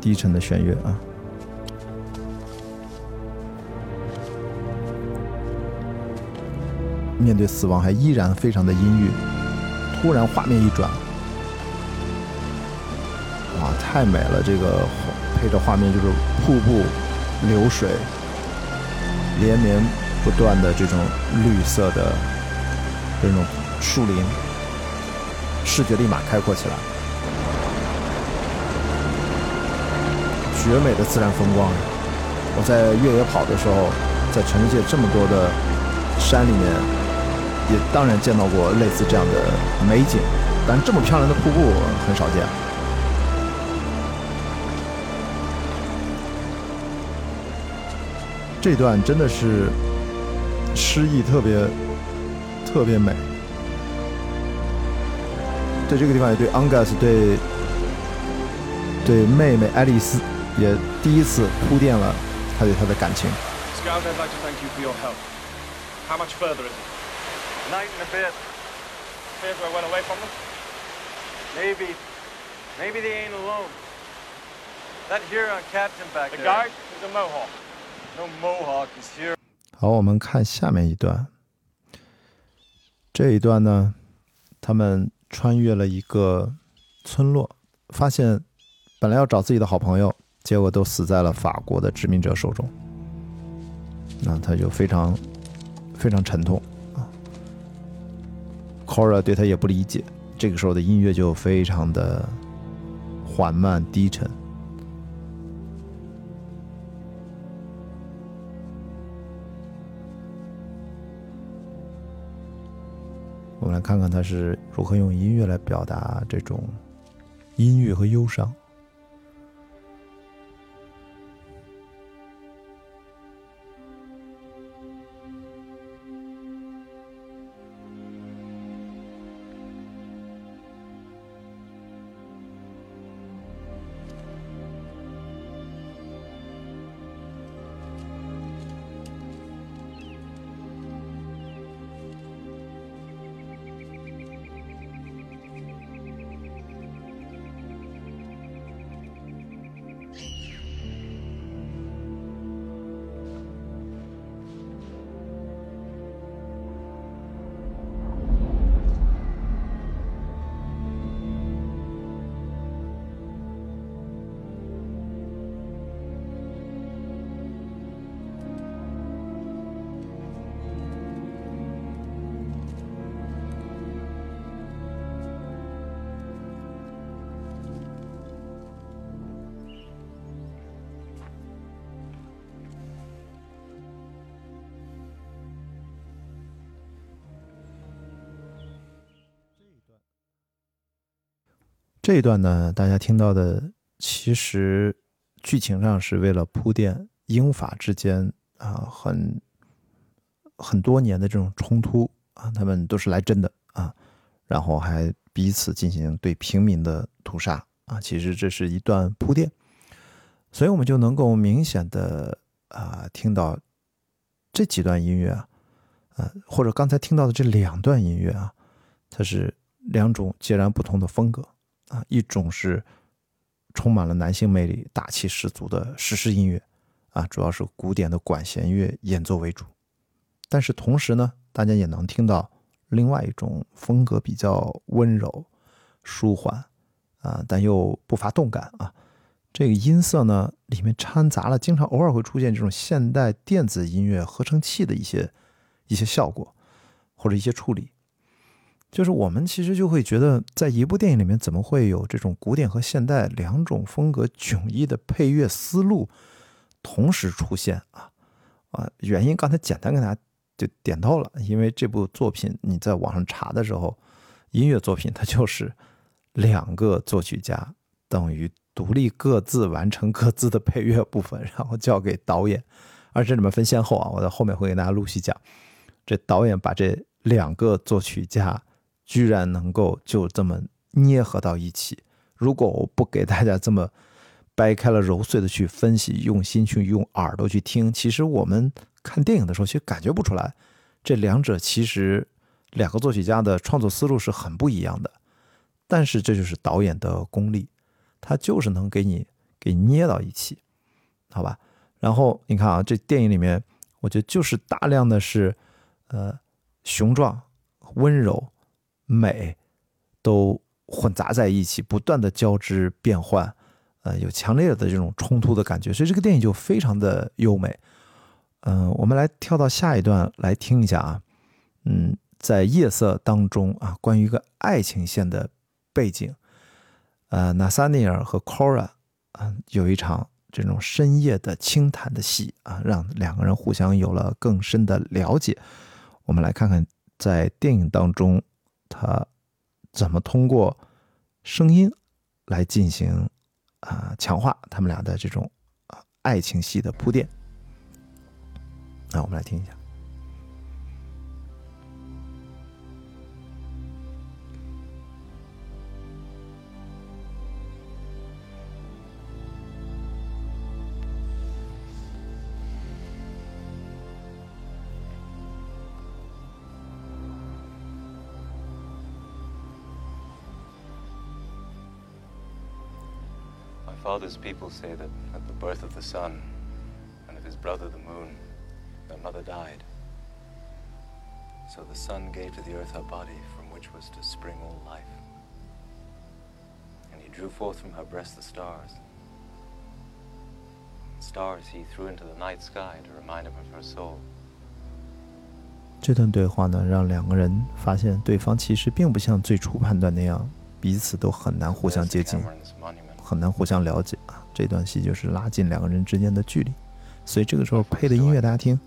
低沉的弦乐啊。面对死亡，还依然非常的阴郁。突然，画面一转。哇，太美了！这个配着画面就是瀑布、流水，连绵不断的这种绿色的这种树林，视觉立马开阔起来，绝美的自然风光。我在越野跑的时候，在全世界这么多的山里面，也当然见到过类似这样的美景，但这么漂亮的瀑布很少见。这段真的是诗意特别特别美，在这个地方也对 Angus 对对妹妹爱丽丝也第一次铺垫了他对她的感情。Scout, I'd like to thank you for your help. How much further is it? Night and a bit. Here's where I went away from them. Maybe. Maybe they ain't alone. That Huron captain back The there. guide is a Mohawk. No Mohawk is here. 好，我们看下面一段。这一段呢，他们穿越了一个村落，发现本来要找自己的好朋友，结果都死在了法国的殖民者手中。那他就非常非常沉痛啊。Cora 对他也不理解，这个时候的音乐就非常的缓慢低沉。我们来看看他是如何用音乐来表达这种音乐和忧伤。这一段呢，大家听到的其实剧情上是为了铺垫英法之间啊很很多年的这种冲突啊，他们都是来真的啊，然后还彼此进行对平民的屠杀啊，其实这是一段铺垫，所以我们就能够明显的啊听到这几段音乐啊，呃或者刚才听到的这两段音乐啊，它是两种截然不同的风格。啊，一种是充满了男性魅力、大气十足的史诗音乐，啊，主要是古典的管弦乐演奏为主。但是同时呢，大家也能听到另外一种风格比较温柔、舒缓，啊，但又不乏动感啊。这个音色呢，里面掺杂了经常偶尔会出现这种现代电子音乐合成器的一些一些效果，或者一些处理。就是我们其实就会觉得，在一部电影里面，怎么会有这种古典和现代两种风格迥异的配乐思路同时出现啊？啊，原因刚才简单跟大家就点到了，因为这部作品你在网上查的时候，音乐作品它就是两个作曲家等于独立各自完成各自的配乐部分，然后交给导演，而这里面分先后啊，我在后面会给大家陆续讲，这导演把这两个作曲家。居然能够就这么捏合到一起。如果我不给大家这么掰开了揉碎的去分析，用心去用耳朵去听，其实我们看电影的时候其实感觉不出来，这两者其实两个作曲家的创作思路是很不一样的。但是这就是导演的功力，他就是能给你给捏到一起，好吧？然后你看啊，这电影里面，我觉得就是大量的是呃雄壮、温柔。美都混杂在一起，不断的交织变换，呃，有强烈的这种冲突的感觉，所以这个电影就非常的优美。嗯，我们来跳到下一段来听一下啊，嗯，在夜色当中啊，关于一个爱情线的背景，呃，纳萨尼尔和 Cora，有一场这种深夜的轻谈的戏啊，让两个人互相有了更深的了解。我们来看看在电影当中。他怎么通过声音来进行啊强化他们俩的这种爱情戏的铺垫？那我们来听一下。father's people say that at the birth of the sun and of his brother the moon, their mother died. So the sun gave to the earth her body from which was to spring all life. And he drew forth from her breast the stars. stars he threw into the night sky to remind him of her soul. 这段对话呢，让两个人发现对方其实并不像最初判断那样，彼此都很难互相 There's 接 the 近， Cameron's monument. 很难互相了解啊。这段戏就是拉近两个人之间的距离。所以这个时候配的音乐，大家听，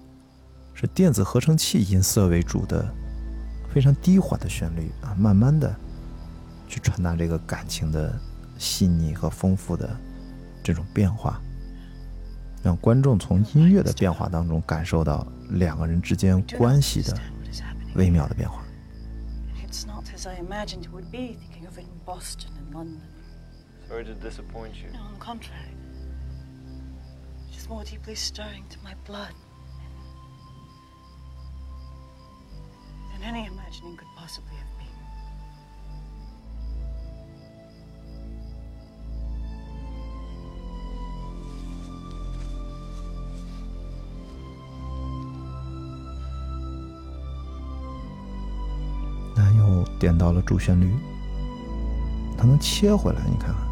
是电子合成器音色为主的，非常低缓的旋律啊，慢慢的去传达这个感情的细腻和丰富的这种变化，让观众从音乐的变化当中感受到两个人之间 I do not 关系的 understand what is happening. 微妙的变化。Sorry to disappoint you. No, on the contrary. She's more deeply stirring to my blood than any imagining could possibly have been. 那又点到了主旋律，它能切回来，你看看。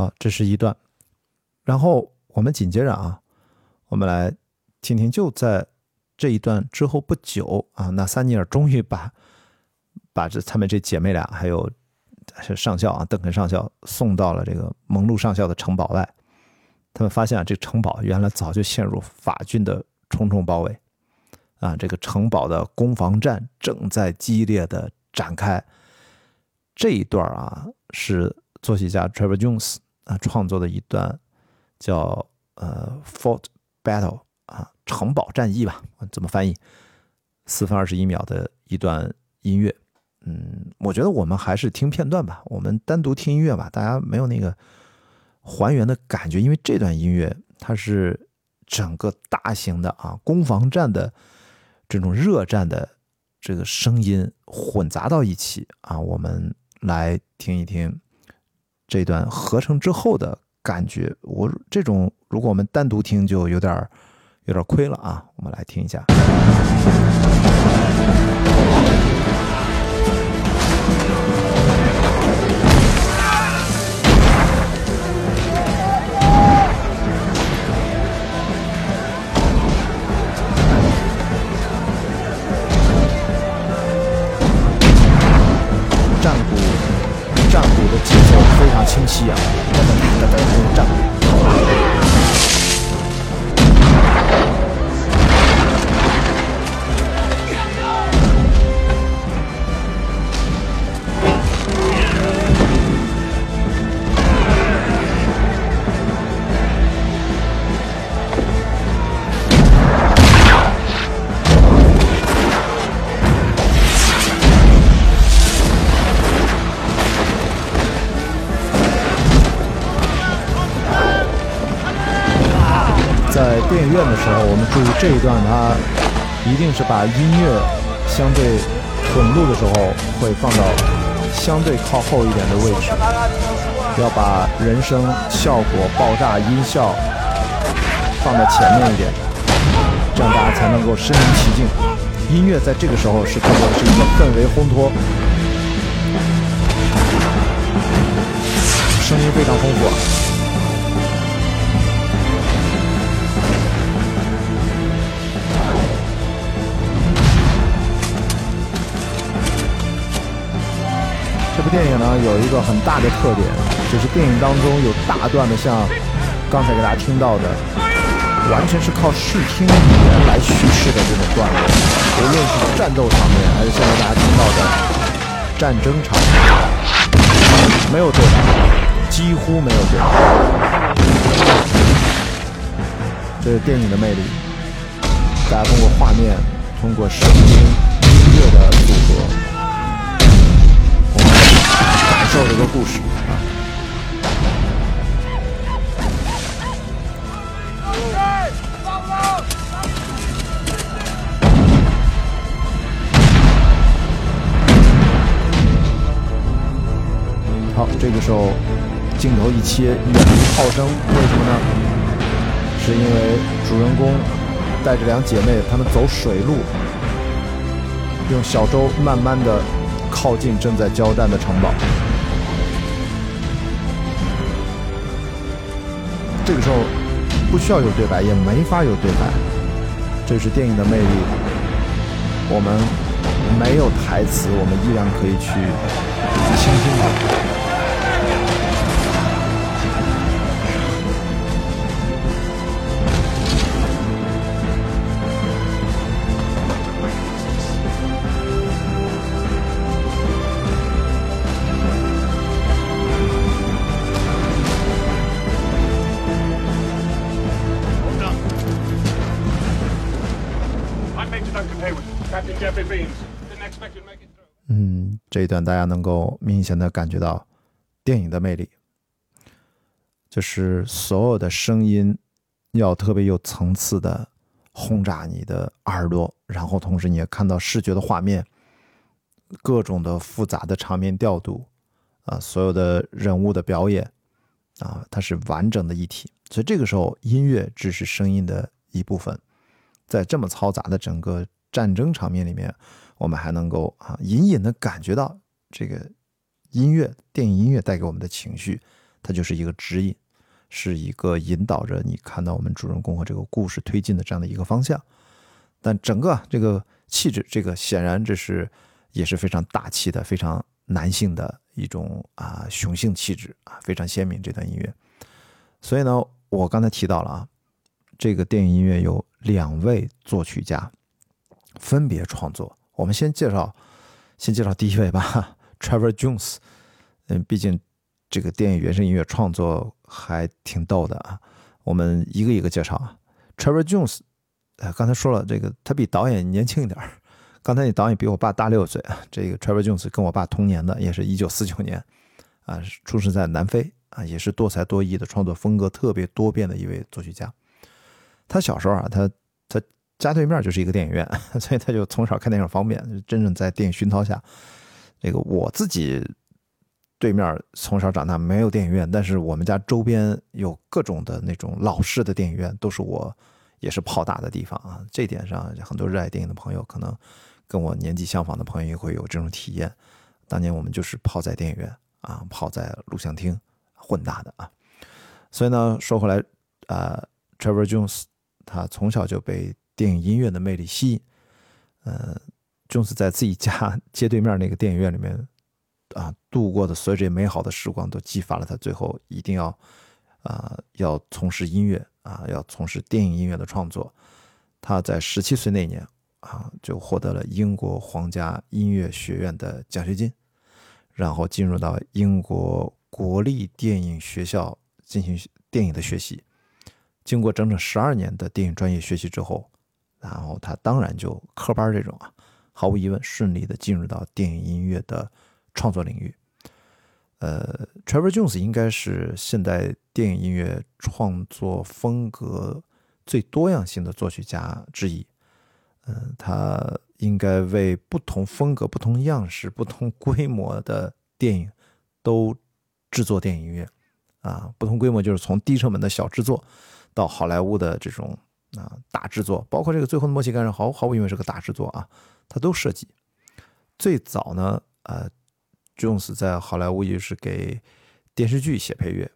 好，这是一段，然后我们紧接着啊，我们来听听，就在这一段之后不久啊，那萨尼尔终于把把这他们这姐妹俩还有上校啊，邓肯上校送到了这个蒙路上校的城堡外。他们发现啊，这城堡原来早就陷入法军的重重包围，啊，这个城堡的攻防战正在激烈的展开。这一段啊，是作曲家 Trevor Jones 啊创作的一段叫呃 Fort Battle 啊城堡战役吧，怎么翻译？四分二十一秒的一段音乐。嗯，我觉得我们还是听片段吧，我们单独听音乐吧，大家没有那个还原的感觉，因为这段音乐它是整个大型的啊攻防战的这种热战的这个声音混杂到一起啊，我们来听一听这段合成之后的感觉。我这种如果我们单独听就有点儿有点亏了啊，我们来听一下。是把音乐相对混录的时候会放到相对靠后一点的位置，要把人声效果、爆炸音效放在前面一点，这样大家才能够身临其境。音乐在这个时候是通过是一个氛围烘托，声音非常丰富电影呢有一个很大的特点，就是电影当中有大段的像刚才给大家听到的，完全是靠视听语言来叙事的这种段落，无论是战斗场面，还是现在大家听到的战争场面，没有对白，几乎没有对白。这是电影的魅力，大家通过画面，通过声音、受这个故事啊。好，这个时候镜头一切，远离炮声，为什么呢？是因为主人公带着两姐妹，她们走水路，用小舟慢慢的靠近正在交战的城堡。这个时候不需要有对白，也没法有对白，这是电影的魅力。我们没有台词，我们依然可以去倾听。这一段大家能够明显的感觉到电影的魅力，就是所有的声音要特别有层次的轰炸你的耳朵，然后同时你也看到视觉的画面，各种的复杂的场面调度，啊，所有的人物的表演，啊，它是完整的一体。所以这个时候，音乐只是声音的一部分，在这么嘈杂的整个战争场面里面，我们还能够啊隐隐的感觉到这个音乐，电影音乐带给我们的情绪，它就是一个指引，是一个引导着你看到我们主人公和这个故事推进的这样的一个方向。但整个这个气质，这个显然这是也是非常大气的、非常男性的一种啊雄性气质啊，非常鲜明这段音乐。所以呢，我刚才提到了啊，这个电影音乐有两位作曲家分别创作。我们先介绍，先介绍第一位吧，[laughs] Trevor Jones。嗯，毕竟这个电影原声音乐创作还挺逗的啊。我们一个一个介绍啊。Trevor Jones，呃，刚才说了，这个他比导演年轻一点儿。刚才那导演比我爸大六岁啊。这个 Trevor Jones 跟我爸同年的，也是一九四九年啊，出生在南非啊，也是多才多艺的创作风格特别多变的一位作曲家。他小时候啊，他家对面就是一个电影院，[laughs] 所以他就从小看电影方便，真正在电影熏陶下。这个我自己对面从小长大没有电影院，但是我们家周边有各种的那种老式的电影院，都是我也是炮打的地方啊。这点上，很多热爱电影的朋友，可能跟我年纪相仿的朋友也会有这种体验。当年我们就是泡在电影院啊，泡在录像厅混大的啊。所以呢，说回来，呃，Trevor Jones 他从小就被电影音乐的魅力吸引，呃就是在自己家 [laughs] 街对面那个电影院里面啊度过的所有这些美好的时光，都激发了他最后一定要啊要从事音乐啊，要从事电影音乐的创作。他在十七岁那年啊就获得了英国皇家音乐学院的奖学金，然后进入到英国国立电影学校进行电影的学习。经过整整十二年的电影专业学习之后，然后他当然就科班这种啊，毫无疑问顺利的进入到电影音乐的创作领域。呃，Trevor Jones 应该是现代电影音乐创作风格最多样性的作曲家之一。嗯、他应该为不同风格、不同样式、不同规模的电影都制作电影音乐啊。不同规模就是从低成本的小制作。到好莱坞的这种啊大制作，包括这个最后的墨西哥人，毫毫无疑问是个大制作啊，他都涉及。最早呢，呃，Jones 在好莱坞也是给电视剧写配乐，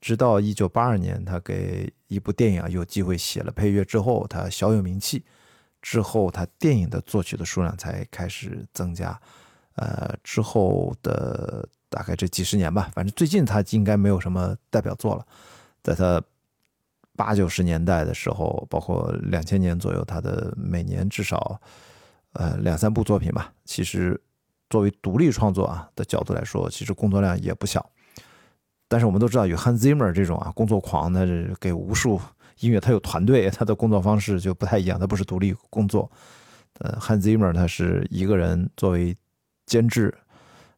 直到一九八二年，他给一部电影有机会写了配乐之后，他小有名气，之后他电影的作曲的数量才开始增加。呃，之后的大概这几十年吧，反正最近他应该没有什么代表作了，在他。八九十年代的时候，包括两千年左右，他的每年至少呃两三部作品吧。其实作为独立创作啊的角度来说，其实工作量也不小。但是我们都知道，有 Hans Zimmer 这种啊工作狂，他是给无数音乐，他有团队，他的工作方式就不太一样，他不是独立工作。呃，Hans Zimmer 他是一个人作为监制，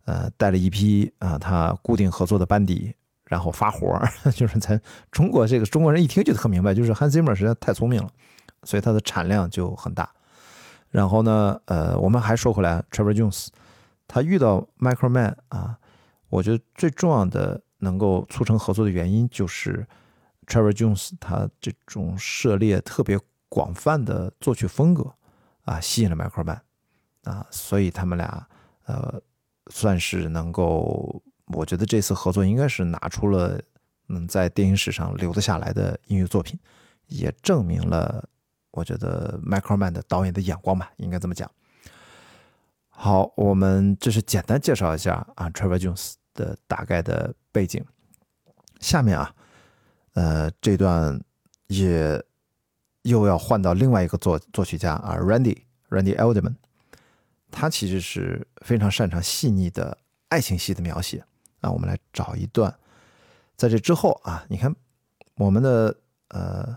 呃，带了一批啊他固定合作的班底。然后发火，[laughs] 就是咱中国这个中国人一听就特明白，就是 Hans Zimmer 实在太聪明了，所以他的产量就很大。然后呢，呃，我们还说回来，Trevor Jones，他遇到 Michael Man 啊，我觉得最重要的能够促成合作的原因就是 Trevor Jones 他这种涉猎特别广泛的作曲风格啊，吸引了 Michael Man。啊，所以他们俩呃算是能够，我觉得这次合作应该是拿出了嗯在电影史上留得下来的音乐作品，也证明了我觉得 Michael Mann 的导演的眼光吧，应该这么讲。好，我们这是简单介绍一下啊，Trevor Jones 的大概的背景。下面啊，呃，这段也又要换到另外一个作作曲家啊，Randy Randy Elderman，他其实是非常擅长细腻的爱情戏的描写啊。我们来找一段，在这之后啊，你看我们的呃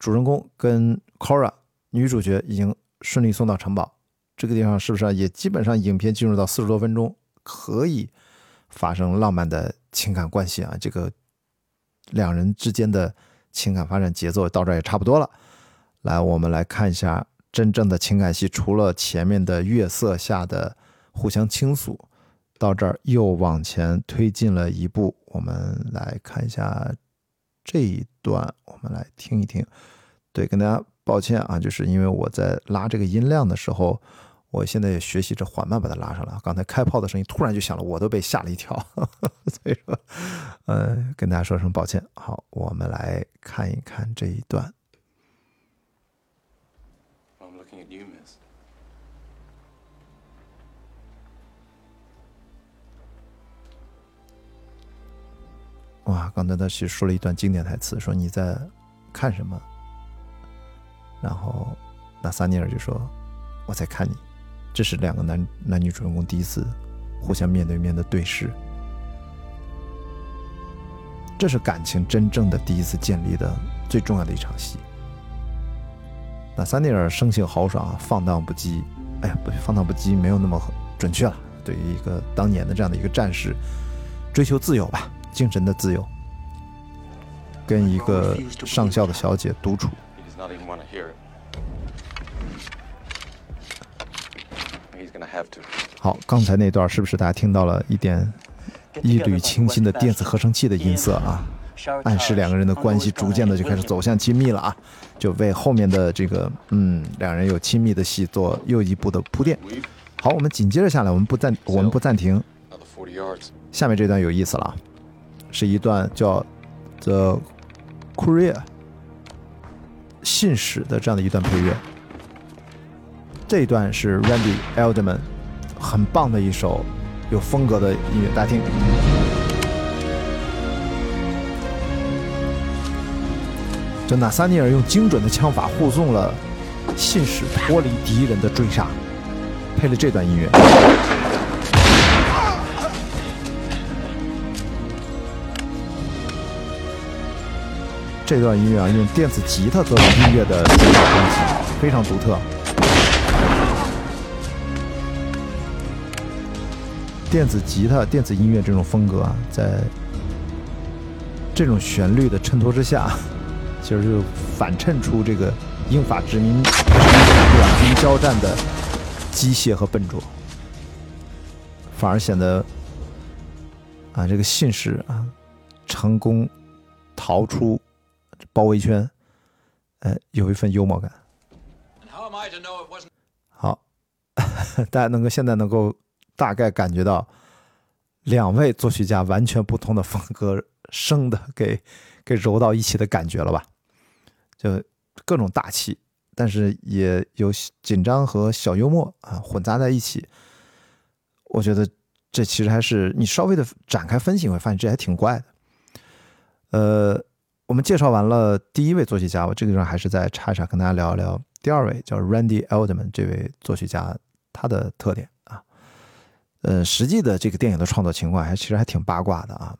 主人公跟 Cora 女主角已经顺利送到城堡。这个地方是不是也基本上影片进入到四十多分钟，可以发生浪漫的情感关系啊？这个两人之间的情感发展节奏到这也差不多了。来，我们来看一下真正的情感戏，除了前面的月色下的互相倾诉，到这儿又往前推进了一步。我们来看一下这一段，我们来听一听。对，跟大家抱歉啊，就是因为我在拉这个音量的时候。我现在也学习着缓慢把它拉上来。刚才开炮的声音突然就响了，我都被吓了一跳。[laughs] 所以说，呃，跟大家说声抱歉。好，我们来看一看这一段。I'm looking at you, miss. 哇，刚才他其实说了一段经典台词，说你在看什么？然后那萨尼尔就说我在看你。这是两个男男女主人公第一次互相面对面的对视，这是感情真正的第一次建立的最重要的一场戏。纳萨尼尔生性豪爽，放荡不羁。哎呀，不，放荡不羁没有那么准确了。对于一个当年的这样的一个战士，追求自由吧，精神的自由。跟一个上校的小姐独处。好，刚才那段是不是大家听到了一点一缕清新的电子合成器的音色啊？暗示两个人的关系逐渐的就开始走向亲密了啊，就为后面的这个嗯两人有亲密的戏做又一步的铺垫。好，我们紧接着下来，我们不暂我们不暂停，Another 40 yards. 下面这段有意思了啊，是一段叫 The Courier 信使的这样的一段配乐。这一段是 Randy Elderman 很棒的一首有风格的音乐，大家听。这纳萨尼尔用精准的枪法护送了信使脱离敌人的追杀，配了这段音乐。这段音乐啊，用电子吉他作为音乐的，非常独特。电子吉他、电子音乐这种风格啊，在这种旋律的衬托之下，其实就反衬出这个英法殖民两军交战的机械和笨拙，反而显得啊，这个信使啊成功逃出包围圈，呃，有一份幽默感。好，[laughs] 大家能够现在能够大概感觉到两位作曲家完全不同的风格生的给给揉到一起的感觉了吧？就各种大气，但是也有紧张和小幽默啊混杂在一起。我觉得这其实还是你稍微的展开分析，你会发现这还挺怪的。呃，我们介绍完了第一位作曲家，我这个地方还是再插一插，跟大家聊一聊第二位叫 Randy Elderman 这位作曲家他的特点啊。呃，实际的这个电影的创作情况还其实还挺八卦的啊。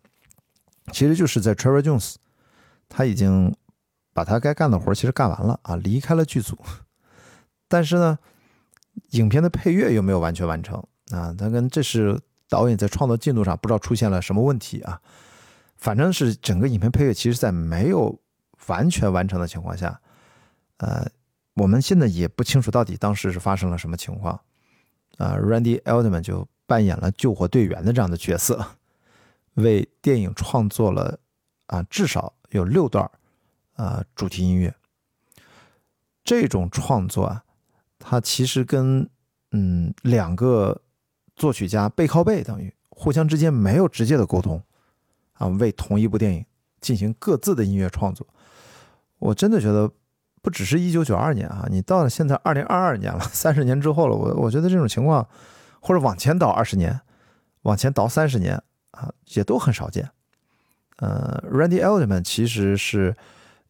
其实就是在 Trevor Jones 他已经把他该干的活儿其实干完了啊，离开了剧组，但是呢，影片的配乐又没有完全完成啊。他跟这是导演在创作进度上不知道出现了什么问题啊。反正是整个影片配乐，其实在没有完全完成的情况下，呃，我们现在也不清楚到底当时是发生了什么情况。啊、r a n d y Elderman 就扮演了救火队员的这样的角色，为电影创作了啊至少有六段啊主题音乐。这种创作啊，它其实跟嗯，两个作曲家背靠背，等于互相之间没有直接的沟通啊，为同一部电影进行各自的音乐创作。我真的觉得，不只是一九九二年啊，你到了现在二零二二年了，三十年之后了，我我觉得这种情况，或者往前倒二十年，往前倒三十年啊，也都很少见。呃，Randy eldeman 其实是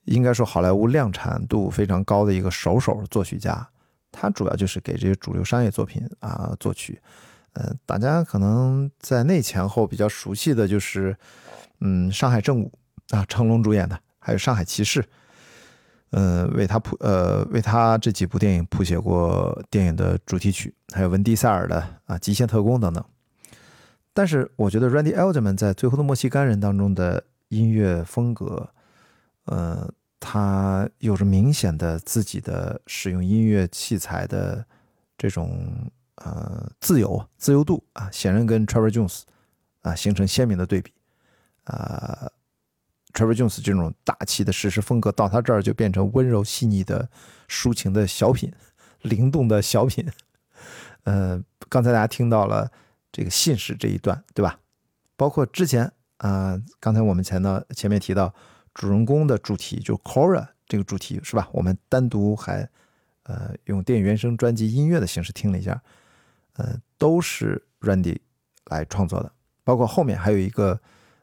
应该说好莱坞量产度非常高的一个首手作曲家，他主要就是给这些主流商业作品啊作曲。呃，大家可能在那前后比较熟悉的就是，嗯，《上海正午》啊，成龙主演的，还有《上海骑士》，呃，为他谱呃为他这几部电影谱写过电影的主题曲，还有文迪塞尔的啊《极限特工》等等。但是我觉得 Randy Elderman 在《最后的莫西干人》当中的音乐风格，呃，他有着明显的自己的使用音乐器材的这种呃自由自由度啊，显然跟 Trevor Jones 啊形成鲜明的对比。啊、t r e v o r Jones 这种大气的史诗风格到他这儿就变成温柔细腻的抒情的小品，灵动的小品。呃，刚才大家听到了这个信使这一段，对吧？包括之前啊、刚才我们前呢前面提到主人公的主题，就 Cora 这个主题是吧？我们单独还呃用电影原声专辑音乐的形式听了一下，呃，都是 Randy 来创作的，包括后面还有一个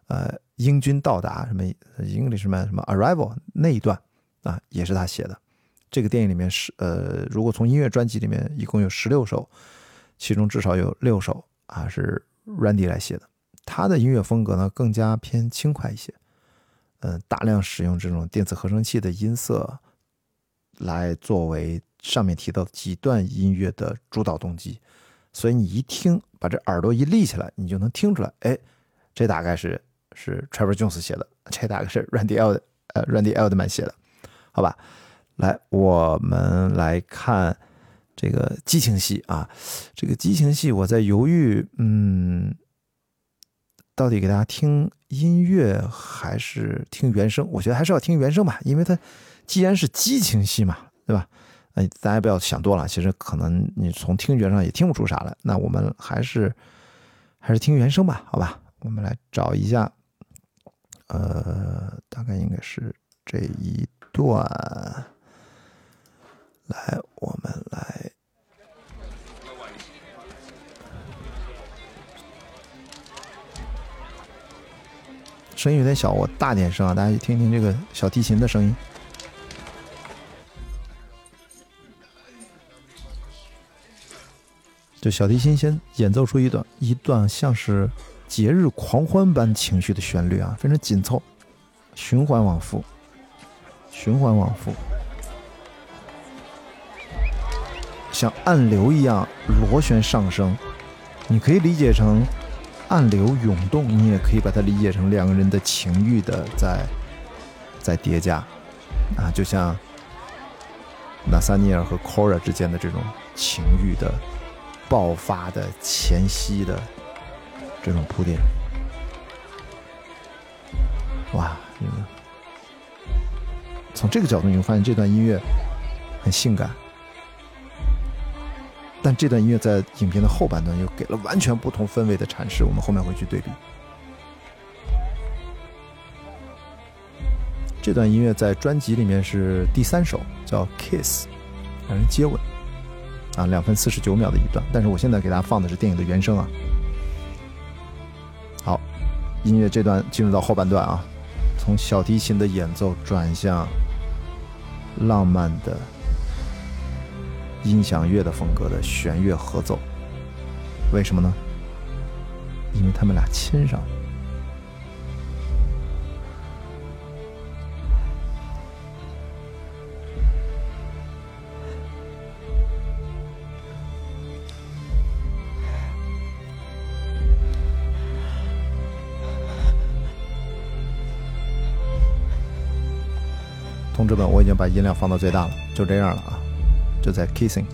呃英军到达什么 English 什么什么 Arrival 那一段啊，也是他写的。这个电影里面是呃，如果从音乐专辑里面一共有十六首，其中至少有六首啊是 Randy 来写的。他的音乐风格呢更加偏轻快一些，嗯、大量使用这种电子合成器的音色来作为上面提到的几段音乐的主导动机，所以你一听，把这耳朵一立起来，你就能听出来，哎，这大概是是 Trevor Jones 写的，这大概是 Randy Eld 呃 Randy Eldman 写的，好吧？来，我们来看这个激情戏啊，这个激情戏，我在犹豫，嗯，到底给大家听音乐还是听原声？我觉得还是要听原声吧，因为它既然是激情戏嘛，对吧？哎，大家不要想多了，其实可能你从听觉上也听不出啥来。那我们还是还是听原声吧，好吧？我们来找一下，呃，大概应该是这一段。来，我们来。声音有点小，我大点声啊，大家去听听这个小提琴的声音。就小提琴先演奏出一段一段像是节日狂欢般情绪的旋律啊，非常紧凑，循环往复，循环往复。像暗流一样螺旋上升，你可以理解成暗流涌动，你也可以把它理解成两个人的情欲的在在叠加，啊，就像纳萨尼尔和 Cora 之间的这种情欲的爆发的前夕的这种铺垫，哇，这个从这个角度你会发现这段音乐很性感。但这段音乐在影片的后半段又给了完全不同氛围的阐释，我们后面会去对比。这段音乐在专辑里面是第三首，叫《Kiss》，让人接吻，啊，两分四十九秒的一段。但是我现在给大家放的是电影的原声啊。音乐这段进入到后半段啊，从小提琴的演奏转向浪漫的。音响乐的风格的弦乐合奏，为什么呢？因为他们俩亲上了。我已经把音量放到最大了，就这样了啊。就在 kissing。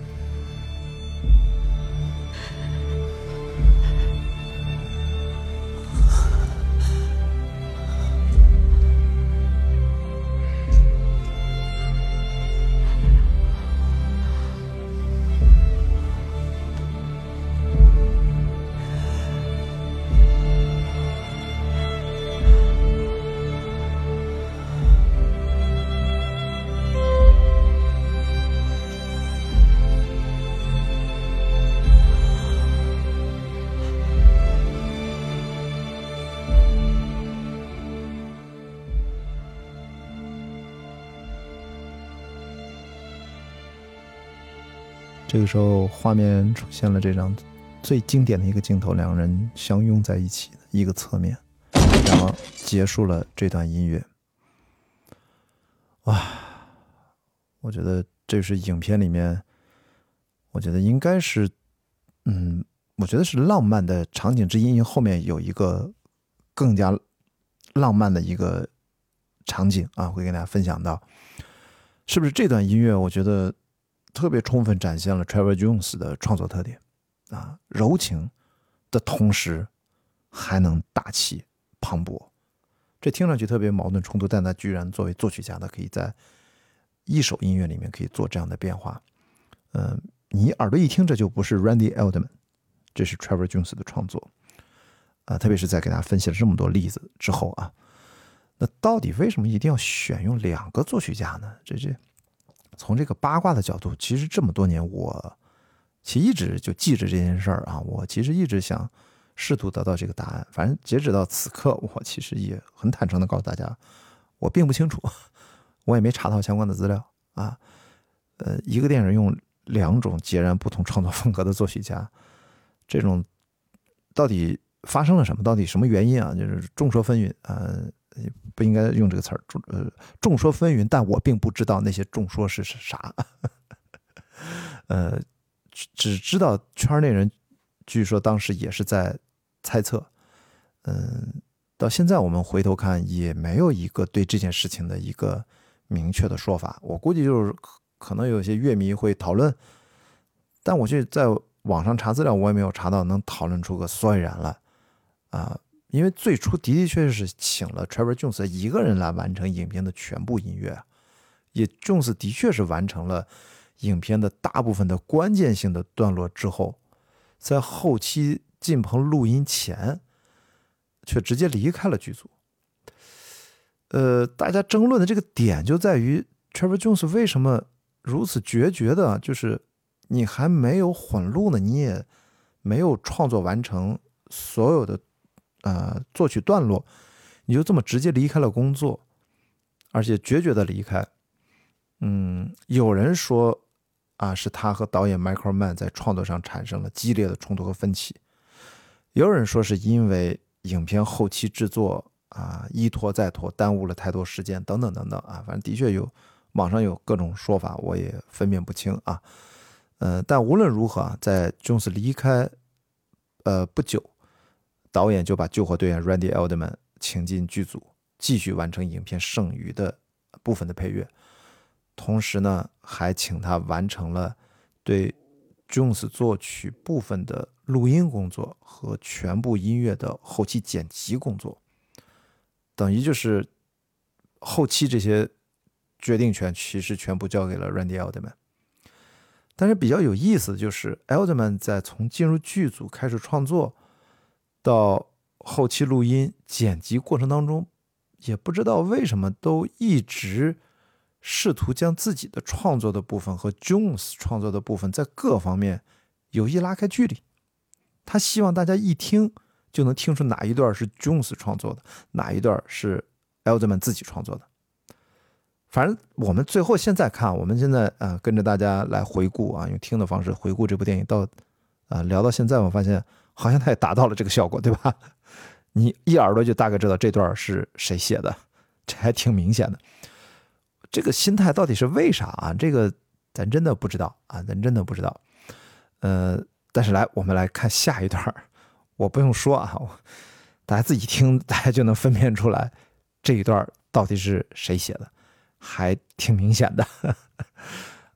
这个时候，画面出现了这张最经典的一个镜头，两人相拥在一起的一个侧面，然后结束了这段音乐。哇，我觉得这是影片里面，我觉得应该是，嗯，我觉得是浪漫的场景之一，因为后面有一个更加浪漫的一个场景啊，会跟大家分享到，是不是这段音乐？我觉得特别充分展现了 Trevor Jones 的创作特点啊，柔情的同时还能大气磅礴。这听上去特别矛盾冲突，但他居然作为作曲家，他可以在一首音乐里面可以做这样的变化。嗯，你耳朵一听，这就不是 Randy Eldman，这是 Trevor Jones 的创作啊。特别是在给大家分析了这么多例子之后啊，那到底为什么一定要选用两个作曲家呢？这这从这个八卦的角度，其实这么多年我其实一直就记着这件事儿啊，我其实一直想。试图得到这个答案，反正截止到此刻，我其实也很坦诚的告诉大家，我并不清楚，我也没查到相关的资料啊。呃，一个电影用两种截然不同创作风格的作曲家，这种到底发生了什么？到底什么原因啊？就是众说纷纭呃，不应该用这个词儿，众呃众说纷纭，但我并不知道那些众说是是啥，[laughs] 呃，只知道圈内人据说当时也是在。猜测，嗯，到现在我们回头看也没有一个对这件事情的一个明确的说法。我估计就是可能有些乐迷会讨论，但我去在网上查资料，我也没有查到能讨论出个所以然来啊。因为最初的的确确是请了 Trevor Jones 一个人来完成影片的全部音乐，也 Jones 的确是完成了影片的大部分的关键性的段落之后，在后期。进棚录音前，却直接离开了剧组。呃，大家争论的这个点就在于 Trevor Jones 为什么如此决绝的，就是你还没有混录呢，你也没有创作完成所有的呃作曲段落，你就这么直接离开了工作，而且决绝的离开。嗯，有人说啊，是他和导演 Michael Mann 在创作上产生了激烈的冲突和分歧。也有人说是因为影片后期制作啊一拖再拖，耽误了太多时间等等等等啊，反正的确有网上有各种说法，我也分辨不清啊。呃，但无论如何啊，在 Jones 离开呃不久，导演就把救火队员 Randy Eldman 请进剧组，继续完成影片剩余的部分的配乐，同时呢，还请他完成了对 Jones 作曲部分的。录音工作和全部音乐的后期剪辑工作，等于就是后期这些决定权其实全部交给了 Randy Eldman。但是比较有意思的就是，Eldman 在从进入剧组开始创作到后期录音剪辑过程当中，也不知道为什么都一直试图将自己的创作的部分和 Jones 创作的部分在各方面有意拉开距离。他希望大家一听就能听出哪一段是 Jones 创作的，哪一段是 Eldman 自己创作的。反正我们最后现在看，我们现在啊跟着大家来回顾啊，用听的方式回顾这部电影到啊聊到现在，我发现好像他也达到了这个效果，对吧？[laughs] 你一耳朵就大概知道这段是谁写的，这还挺明显的。这个心态到底是为啥啊？这个咱真的不知道啊，咱真的不知道。呃。但是来，我们来看下一段 [laughs] 我不用说啊，大家自己听，[laughs] 大家就能分辨出来这一段到底是谁写的，还挺明显的。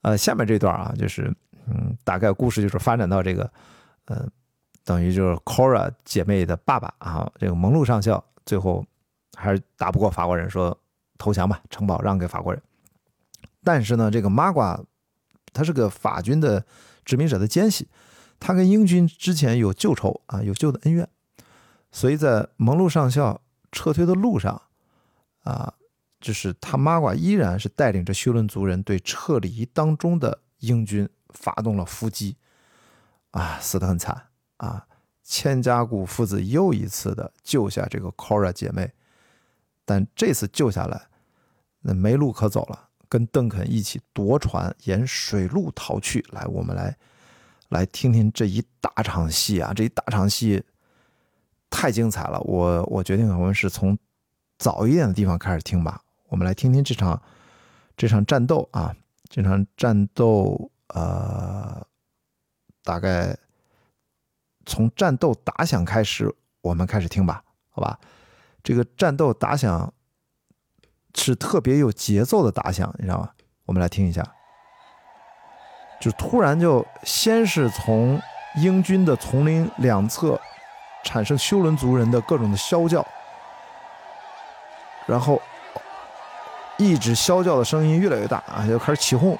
呃，下面这段啊，就是嗯，大概故事就是发展到这个，呃，等于就是 Cora 姐妹的爸爸啊，这个蒙路上校最后还是打不过法国人，说投降吧，城堡让给法国人。但是呢，这个玛瓜他是个法军的殖民者的奸细。他跟英军之前有旧仇啊，有旧的恩怨，所以在蒙路上校撤退的路上，啊，就是他妈瓜依然是带领着休伦族人对撤离当中的英军发动了伏击，啊，死得很惨啊。千家谷父子又一次的救下这个 Cora 姐妹，但这次救下来，那没路可走了，跟邓肯一起夺船，沿水路逃去。来，我们来来听听这一大场戏啊！这一大场戏太精彩了。我我决定我们是从早一点的地方开始听吧。我们来听听这场这场战斗啊！这场战斗，呃，大概从战斗打响开始，我们开始听吧，好吧？这个战斗打响是特别有节奏的打响，你知道吗？我们来听一下，就突然就先是从英军的丛林两侧产生修伦族人的各种的啸叫，然后一直啸叫的声音越来越大啊，就开始起哄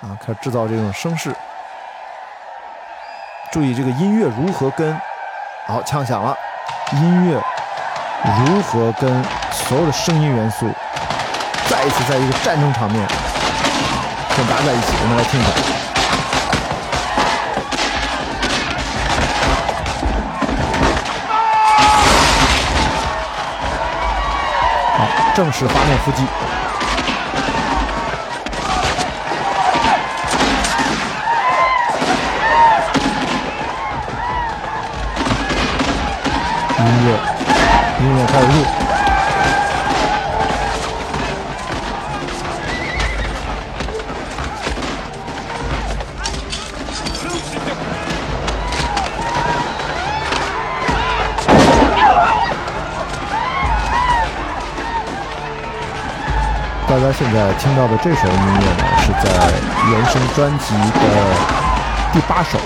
啊，开始制造这种声势。注意这个音乐如何跟，好，枪响了，音乐。如何跟所有的声音元素再一次在一个战争场面混搭在一起？我们来听一下。好，正式发面伏击。大家现在听到的这首音乐呢，是在原声专辑的第八首，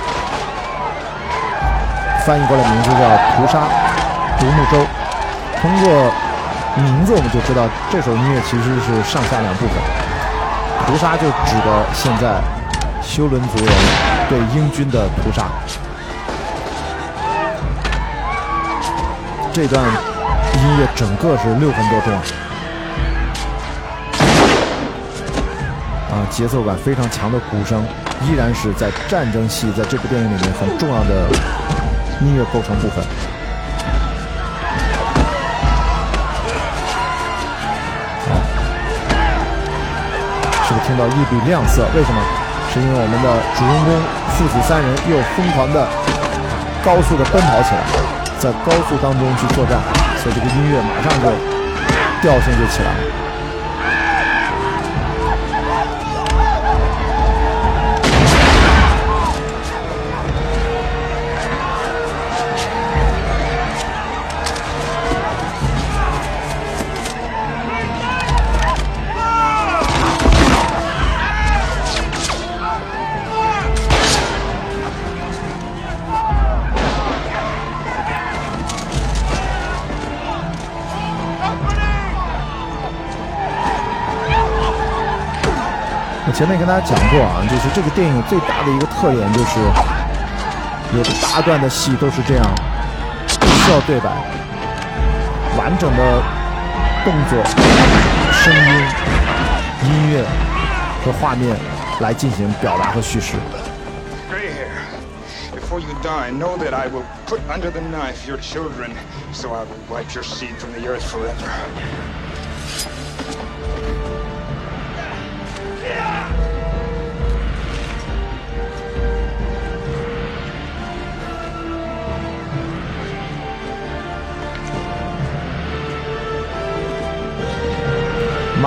翻译过来名字叫《屠杀独木舟》。通过名字，我们就知道这首音乐其实是上下两部分。屠杀就指的现在修伦族人对英军的屠杀。这段音乐整个是六分多钟节奏感非常强的鼓声，依然是在战争戏在这部电影里面很重要的音乐构成部分。是不是听到一缕亮色，为什么？是因为我们的主人公父子三人又疯狂的高速的奔跑起来，在高速当中去作战，所以这个音乐马上就调性就起来了。前面跟大家讲过啊，就是这个电影最大的一个特点就是有大段的戏都是这样，不需要对白，完整的动作、声音、音乐和画面来进行表达和叙事。Gray hair. Before you die, know that I will put under the knife your children, so I will wipe your seed from the earth forever.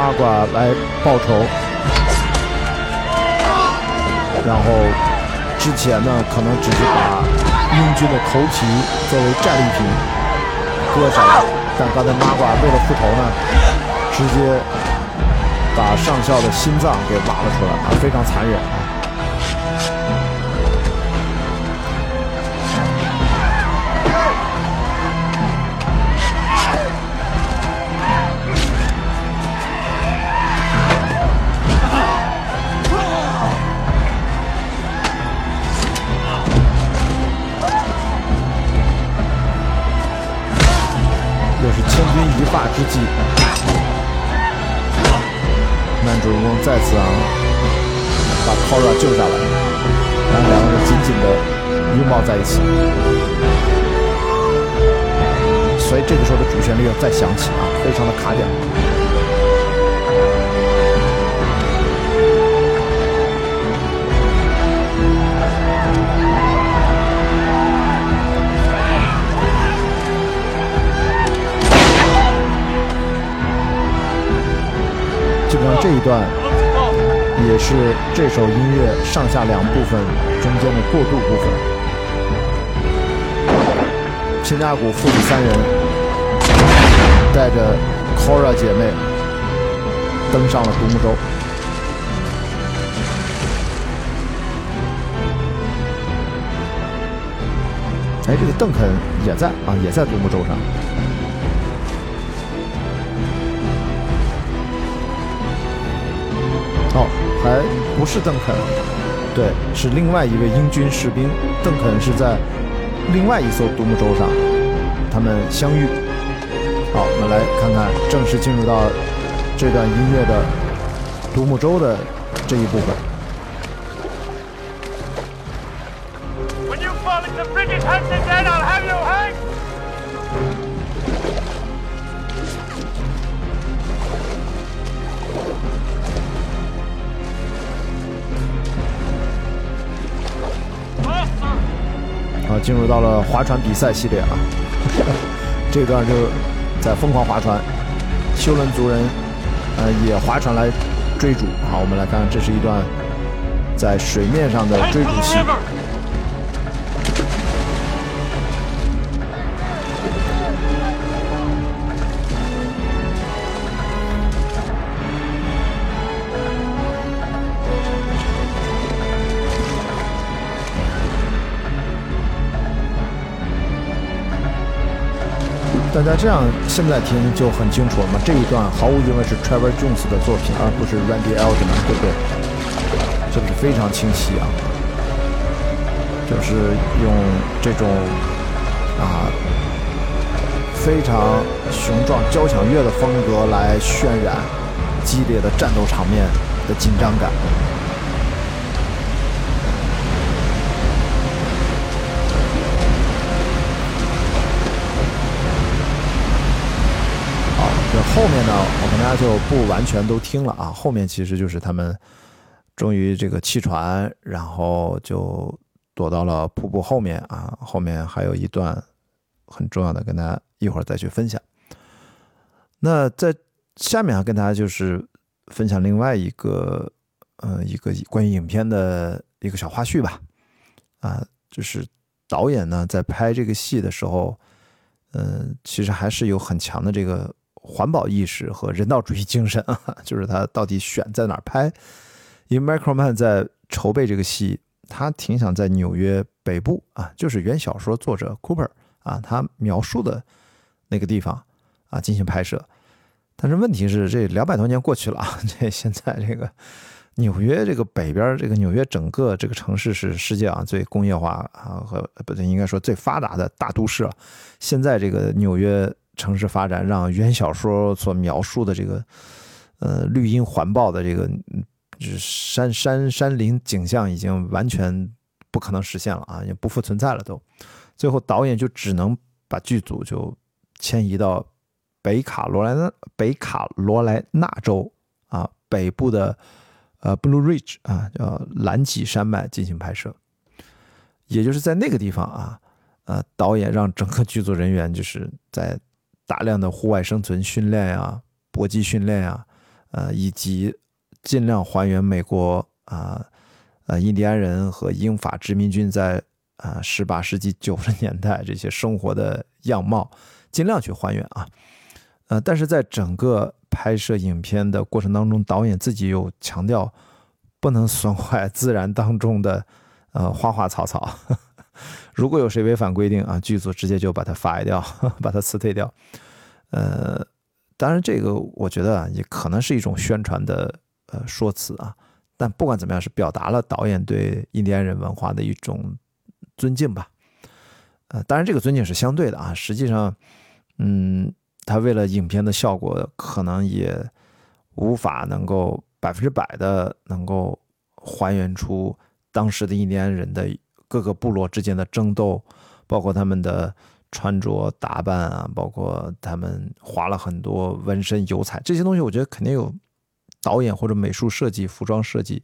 马褂来报仇，然后之前呢，可能只是把英军的头皮作为战利品割下来，但刚才马褂为了复仇呢，直接把上校的心脏给挖了出来，啊，非常残忍。再次啊，把 Cora 救下来，他们两个人紧紧的拥抱在一起，所以这个时候的主旋律要再响起啊，非常的卡点，基本上这一段。也是这首音乐上下两部分中间的过渡部分。秦家谷父子三人带着 Cora 姐妹登上了独木舟。哎，这个邓肯也在啊，也在独木舟上。哦，还不是邓肯，对，是另外一位英军士兵。邓肯是在另外一艘独木舟上，他们相遇。好，我们来看看，正式进入到这段音乐的独木舟的这一部分。到了划船比赛系列啊，[laughs] 这段就在疯狂划船，休伦族人呃也划船来追逐。好，我们来看，这是一段在水面上的追逐戏。那这样现在听就很清楚了嘛。这一段毫无疑问是 Trevor Jones 的作品，而不是 Randy Eldman，对不对？这个是非常清晰啊，就是用这种啊非常雄壮交响乐的风格来渲染激烈的战斗场面的紧张感。后面呢，我跟大家就不完全都听了啊。后面其实就是他们终于这个弃船，然后就躲到了瀑布后面啊。后面还有一段很重要的，跟大家一会儿再去分享。那在下面啊，跟大家就是分享另外一个呃一个关于影片的一个小花絮吧。啊，就是导演呢在拍这个戏的时候，嗯、其实还是有很强的这个环保意识和人道主义精神啊，[laughs] 就是他到底选在哪儿拍？因为 Michael Mann 在筹备这个戏，他挺想在纽约北部啊，就是原小说作者 Cooper 啊，他描述的那个地方啊进行拍摄。但是问题是，这两百多年过去了啊，[laughs] 这现在这个纽约这个北边这个纽约整个这个城市是世界上最工业化啊和不对，应该说最发达的大都市了。现在这个纽约城市发展，让原小说所描述的这个呃绿荫环抱的这个嗯山山山林景象已经完全不可能实现了啊，也不复存在了都。最后导演就只能把剧组就迁移到北卡罗来纳北卡罗来纳州啊北部的呃 Blue Ridge 啊叫蓝脊山脉进行拍摄，也就是在那个地方啊，呃，导演让整个剧组人员就是在大量的户外生存训练呀、搏击训练呀，呃，以及尽量还原美国啊呃印第安人和英法殖民军在啊十八世纪九十年代这些生活的样貌，尽量去还原啊。呃，但是在整个拍摄影片的过程当中，导演自己又强调不能损坏自然当中的呃花花草草。如果有谁违反规定啊，剧组直接就把他罚掉，[laughs] 把他辞退掉。呃，当然这个我觉得啊，也可能是一种宣传的呃说辞啊。但不管怎么样，是表达了导演对印第安人文化的一种尊敬吧。呃，当然这个尊敬是相对的啊，实际上，嗯，他为了影片的效果，可能也无法能够百分之百的能够还原出当时的印第安人的各个部落之间的争斗，包括他们的穿着打扮啊，包括他们画了很多纹身、油彩这些东西，我觉得肯定有导演或者美术设计、服装设计，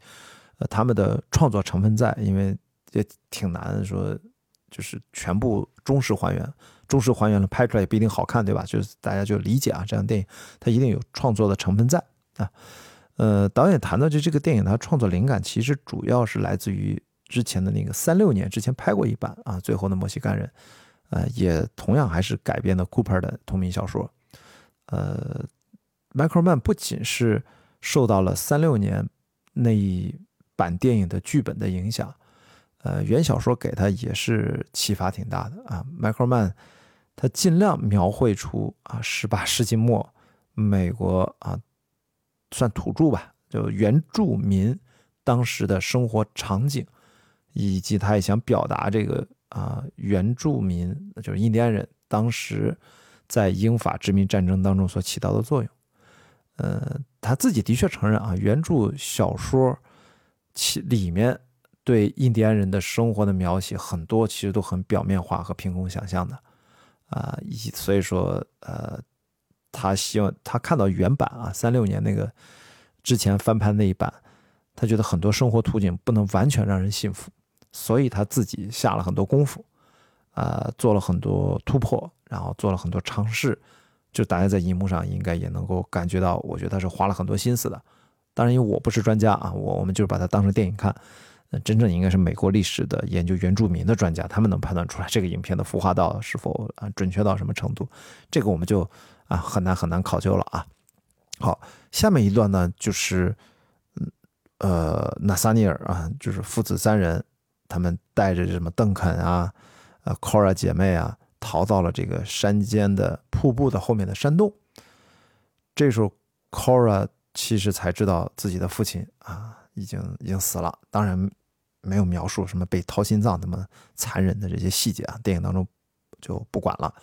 呃，他们的创作成分在，因为也挺难说，就是全部忠实还原。忠实还原了，拍出来也不一定好看，对吧？就是大家就理解啊，这样电影它一定有创作的成分在啊。呃，导演谈到就这个电影，他创作灵感其实主要是来自于之前的那个三六年之前拍过一版啊，《最后的墨西干人》，呃，也同样还是改编的 Cooper 的同名小说。呃，Michael Mann 不仅是受到了三六年那一版电影的剧本的影响，呃，原小说给他也是启发挺大的啊。Michael Mann 他尽量描绘出啊，十八世纪末美国啊。算土著吧，就原住民当时的生活场景，以及他也想表达这个啊原住民就是印第安人当时在英法殖民战争当中所起到的作用。呃，他自己的确承认啊，原著小说其里面对印第安人的生活的描写很多其实都很表面化和凭空想象的啊，以所以说呃。他希望他看到原版啊，三六年那个之前翻拍那一版，他觉得很多生活图景不能完全让人信服，所以他自己下了很多功夫，啊，做了很多突破，然后做了很多尝试，就大家在荧幕上应该也能够感觉到，我觉得他是花了很多心思的。当然，因为我不是专家啊，我我们就是把它当成电影看，真正应该是美国历史的研究原住民的专家，他们能判断出来这个影片的孵化到是否啊准确到什么程度，这个我们就。啊，很难很难考究了啊！好，下面一段呢，就是嗯呃，纳萨尼尔啊，就是父子三人，他们带着什么邓肯啊、呃 Cora 姐妹啊，逃到了这个山间的瀑布的后面的山洞。这时候，Cora 其实才知道自己的父亲啊，已经已经死了。当然，没有描述什么被掏心脏那么残忍的这些细节啊，电影当中就不管了。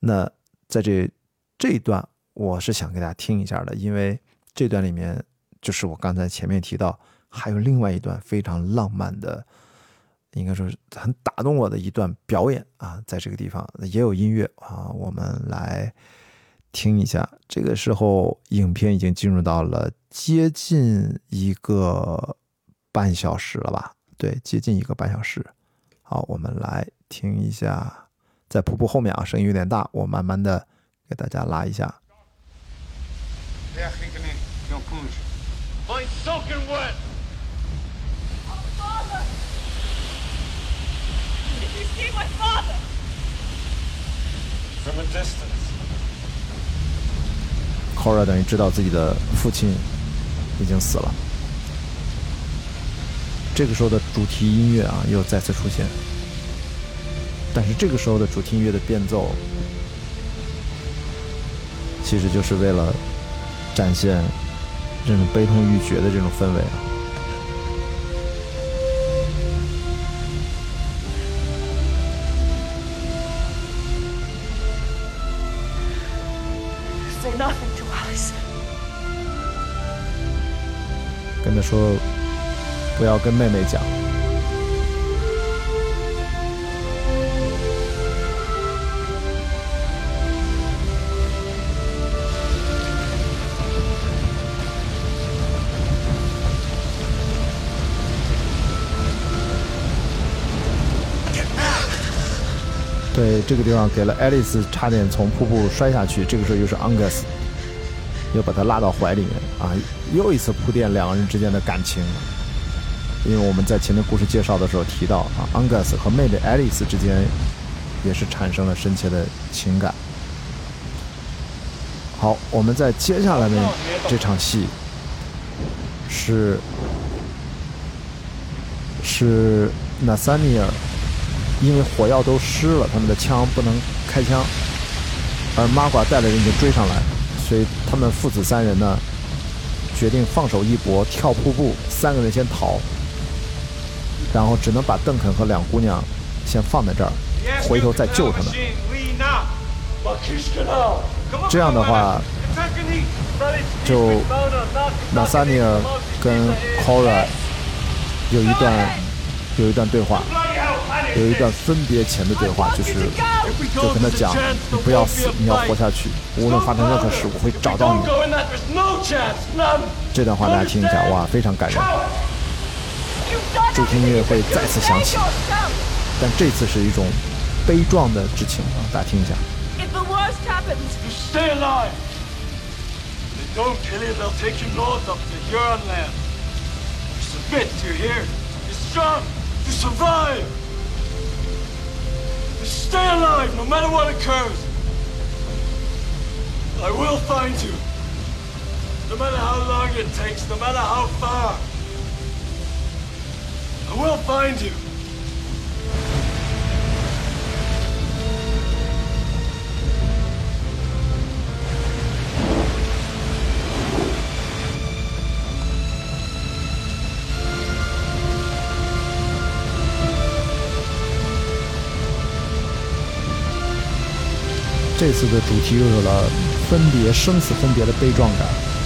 那在这。这一段我是想给大家听一下的，因为这段里面就是我刚才前面提到，还有另外一段非常浪漫的，应该说是很打动我的一段表演啊，在这个地方也有音乐啊，我们来听一下。这个时候，影片已经进入到了接近一个半小时了吧？对，接近一个半小时。好，我们来听一下，在瀑布后面啊，声音有点大，我慢慢的。给大家拉一下。Find soaking wet. Father! Did you see my father? From a distance. Cora 等于知道自己的父亲已经死了。这个时候的主题音乐啊，又再次出现。但是这个时候的主题音乐的变奏。其实就是为了展现这种悲痛欲绝的这种氛围啊。Say nothing to us. 跟他说，不要跟妹妹讲。对这个地方给了爱丽丝差点从瀑布摔下去，这个时候又是 Angus 又把她拉到怀里面啊，又一次铺垫两个人之间的感情。因为我们在前面故事介绍的时候提到啊，Angus 和妹妹爱丽丝之间也是产生了深切的情感。好，我们在接下来的这场戏是是 Nathaniel。因为火药都湿了，他们的枪不能开枪，而玛瓜带的人已经追上来，所以他们父子三人呢，决定放手一搏，跳瀑布，三个人先逃，然后只能把邓肯和两姑娘先放在这儿，回头再救他们。这样的话，就纳萨尼尔跟 Cora 有一段有一段对话。有一段分别前的对话，就是就跟他讲，你不要死，你要活下去，无论发生任何事，我会找到你。这段话大家听一下，哇，非常感人。主题音乐会再次响起，但这次是一种悲壮的之情啊，大家听一下。don't kill you, they'll stay alive no matter what occurs. I will find you. No matter how long it takes, no matter how far. I will find you. 这次的主题又有了分别生死分别的悲壮感。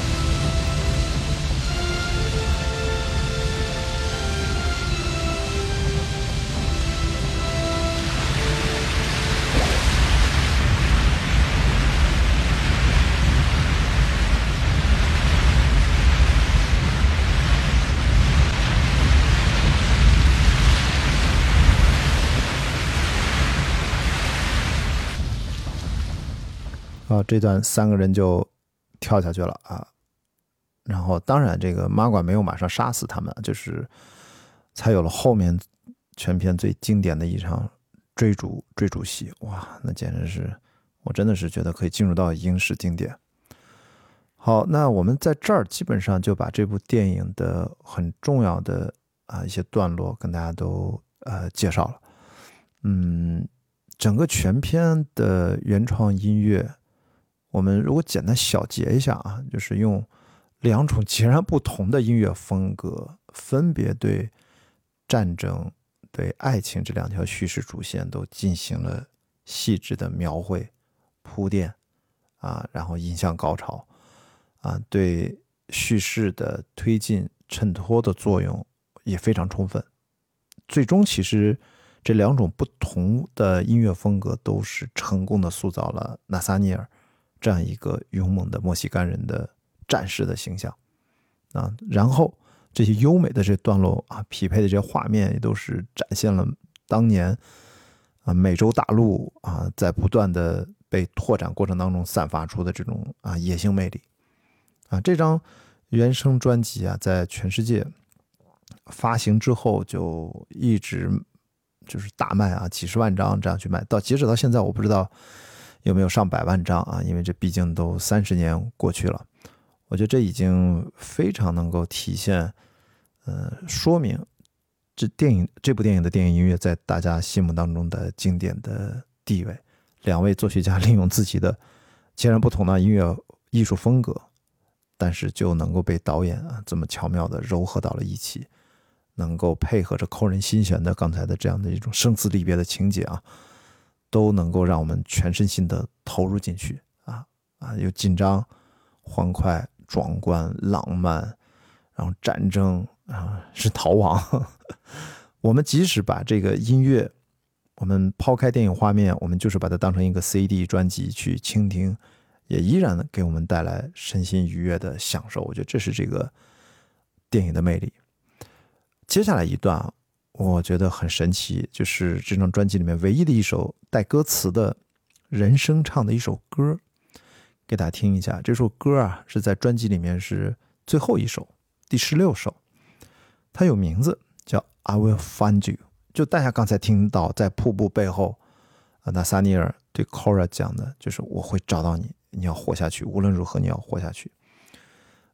这段三个人就跳下去了啊。然后，当然，这个马管没有马上杀死他们，就是才有了后面全片最经典的一场追逐追逐戏。哇，那简直是，我真的是觉得可以进入到影史经典。好，那我们在这儿基本上就把这部电影的很重要的啊一些段落跟大家都呃介绍了。嗯，整个全片的原创音乐。我们如果简单小结一下啊，就是用两种截然不同的音乐风格，分别对战争、对爱情这两条叙事主线都进行了细致的描绘、铺垫啊，然后引向高潮啊，对叙事的推进、衬托的作用也非常充分。最终，其实这两种不同的音乐风格都是成功的塑造了纳萨尼尔。这样一个勇猛的墨西哥人的战士的形象啊，然后这些优美的这段落啊，匹配的这些画面也都是展现了当年啊美洲大陆啊在不断的被拓展过程当中散发出的这种啊野性魅力啊。这张原声专辑啊，在全世界发行之后就一直就是大卖啊，几十万张这样去卖，到截止到现在，我不知道。有没有上百万张啊？因为这毕竟都三十年过去了，我觉得这已经非常能够体现，呃，说明这电影这部电影的电影音乐在大家心目当中的经典的地位。两位作曲家利用自己的截然不同的音乐艺术风格，但是就能够被导演啊这么巧妙的糅合到了一起，能够配合着扣人心弦的刚才的这样的一种生死离别的情节啊。都能够让我们全身心的投入进去啊啊！有紧张、欢快、壮观、浪漫，然后战争啊，是逃亡。[laughs] 我们即使把这个音乐，我们抛开电影画面，我们就是把它当成一个 CD 专辑去倾听，也依然给我们带来身心愉悦的享受。我觉得这是这个电影的魅力。接下来一段啊。我觉得很神奇，就是这张专辑里面唯一的一首带歌词的人声唱的一首歌，给大家听一下。这首歌啊是在专辑里面是最后一首，第十六首，它有名字叫《I Will Find You》。就大家刚才听到在瀑布背后，啊，那萨尼尔对 Cora 讲的就是我会找到你，你要活下去，无论如何你要活下去。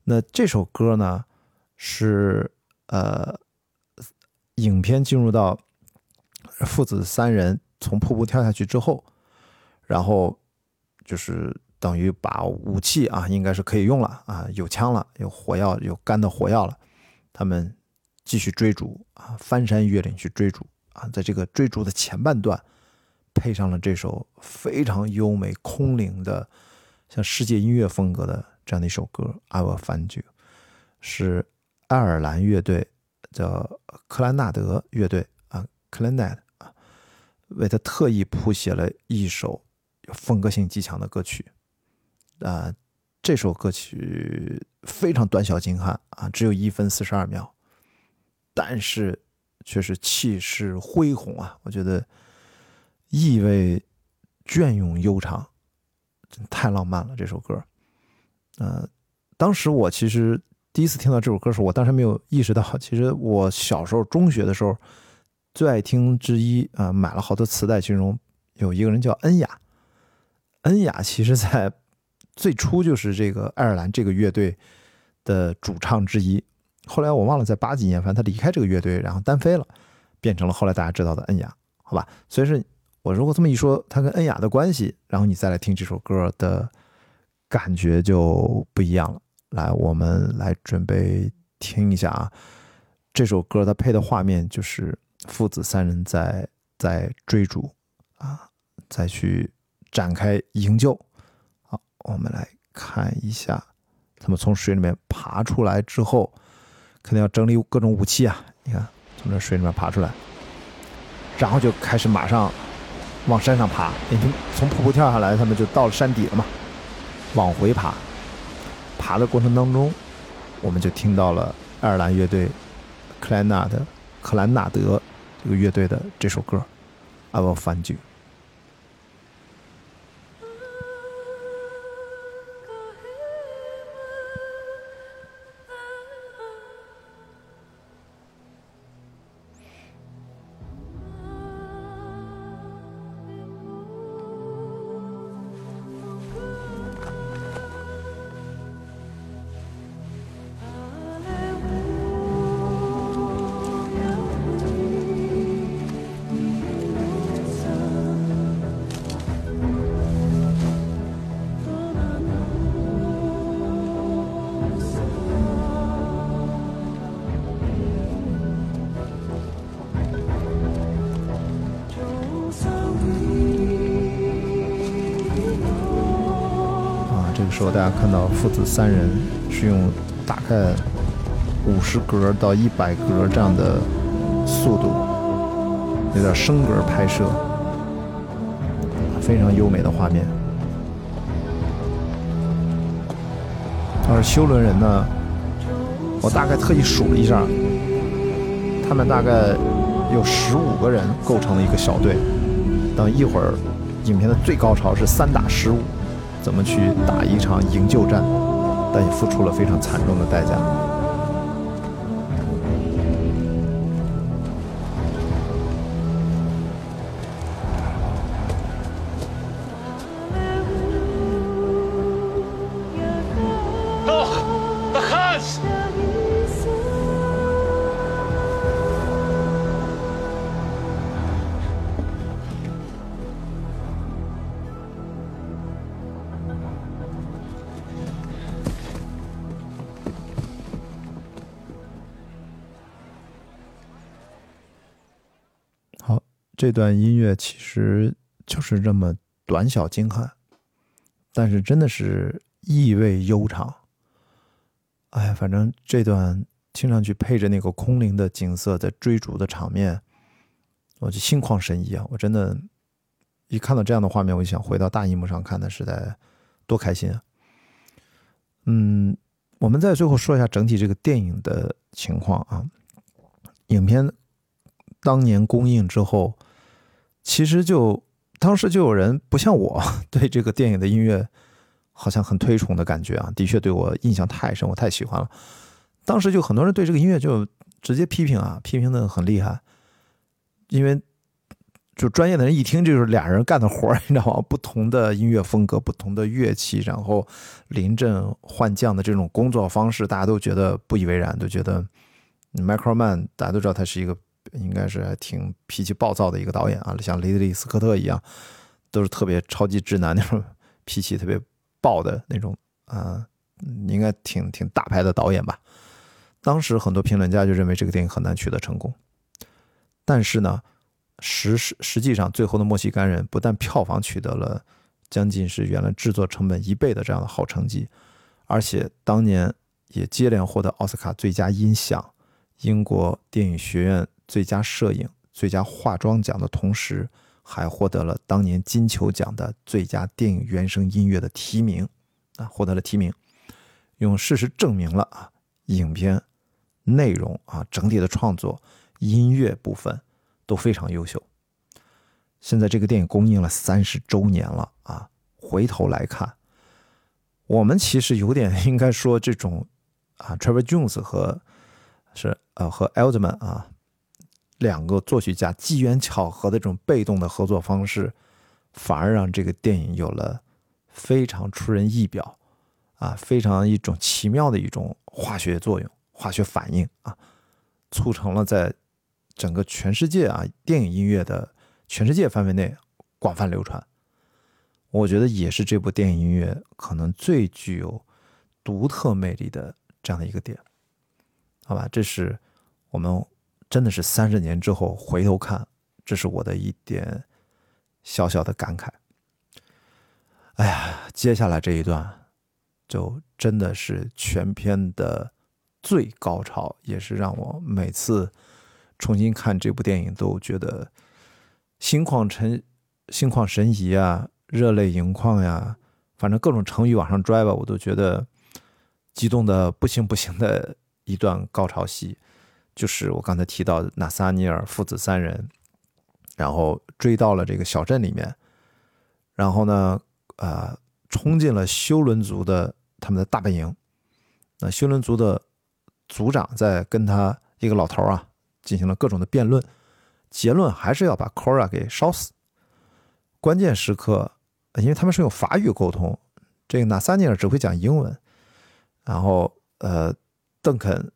那这首歌呢是呃。影片进入到父子三人从瀑布跳下去之后，然后就是等于把武器啊，应该是可以用了啊，有枪了，有火药，有干的火药了。他们继续追逐啊，翻山越岭去追逐啊，在这个追逐的前半段，配上了这首非常优美空灵的，像世界音乐风格的这样的一首歌《I Will Find You》，是爱尔兰乐队。叫克兰纳德乐队啊 c l a n a d 啊，为他特意谱写了一首风格性极强的歌曲啊。这首歌曲非常短小精悍啊，只有一分四十二秒，但是却是气势恢宏啊！我觉得意味隽永悠长，太浪漫了。这首歌，呃，当时我其实第一次听到这首歌的时候，我当时没有意识到，其实我小时候中学的时候最爱听之一啊、买了好多磁带，其中有一个人叫恩雅。恩雅其实在最初就是这个爱尔兰这个乐队的主唱之一。后来我忘了在八几年，反正他离开这个乐队，然后单飞了，变成了后来大家知道的恩雅，好吧？所以是我如果这么一说，他跟恩雅的关系，然后你再来听这首歌的感觉就不一样了。来，我们来准备听一下啊，这首歌它配的画面就是父子三人在在追逐啊，再去展开营救。好，我们来看一下，他们从水里面爬出来之后，肯定要整理各种武器啊。你看，从这水里面爬出来，然后就开始马上往山上爬。已经从瀑布跳下来，他们就到了山底了嘛，往回爬。爬的过程当中，我们就听到了爱尔兰乐队克莱纳的克兰纳德这个乐队的这首歌《I Will Find You》。父子三人是用大概五十格到一百格这样的速度，有点升格拍摄，非常优美的画面。而修伦人呢，我大概特意数了一下，他们大概有十五个人构成了一个小队。等一会儿，影片的最高潮是三打十五，怎么去打一场营救战，但也付出了非常惨重的代价。这段音乐其实就是这么短小精悍，但是真的是意味悠长。哎呀，反正这段听上去配着那个空灵的景色，在追逐的场面，我就心旷神怡啊！我真的，一看到这样的画面，我就想回到大荧幕上看的，实在多开心啊！嗯，我们再最后说一下整体这个电影的情况啊。影片当年公映之后，其实就当时就有人不像我 [laughs] 对这个电影的音乐好像很推崇的感觉啊，的确对我印象太深，我太喜欢了。当时就很多人对这个音乐就直接批评啊，批评的很厉害，因为就专业的人一听就是俩人干的活儿，[laughs] 你知道吗？不同的音乐风格，不同的乐器，然后临阵换将的这种工作方式，大家都觉得不以为然，都觉得 Michael Mann 大家都知道他是一个应该是还挺脾气暴躁的一个导演啊，像雷德利·斯科特一样，都是特别超级直男那种脾气特别爆的那种啊、应该挺挺大牌的导演吧。当时很多评论家就认为这个电影很难取得成功，但是呢，实实实际上最后的《墨西哥人》不但票房取得了将近是原来制作成本一倍的这样的好成绩，而且当年也接连获得奥斯卡最佳音响、英国电影学院最佳摄影、最佳化妆奖的同时，还获得了当年金球奖的最佳电影原声音乐的提名，啊，获得了提名，用事实证明了啊，影片内容啊，整体的创作、音乐部分都非常优秀。现在这个电影公映了三十周年了啊，回头来看，我们其实有点应该说这种啊，Trevor Jones 和是呃和 Alderman 啊两个作曲家机缘巧合的这种被动的合作方式，反而让这个电影有了非常出人意表啊，非常一种奇妙的一种化学作用、化学反应啊，促成了在整个全世界啊电影音乐的全世界范围内广泛流传。我觉得也是这部电影音乐可能最具有独特魅力的这样的一个点，好吧？这是我们真的是三十年之后回头看，这是我的一点小小的感慨。哎呀，接下来这一段就真的是全片的最高潮，也是让我每次重新看这部电影都觉得心旷神心旷神怡啊。热泪盈眶呀，反正各种成语往上拽吧，我都觉得激动的不行不行的一段高潮戏，就是我刚才提到的纳萨尼尔父子三人，然后追到了这个小镇里面，然后呢，呃，冲进了修伦族的他们的大本营，那修伦族的族长在跟他一个老头啊进行了各种的辩论，结论还是要把 Cora 给烧死，关键时刻。因为他们是用法语沟通，这个纳萨尼尔只会讲英文，然后呃，邓肯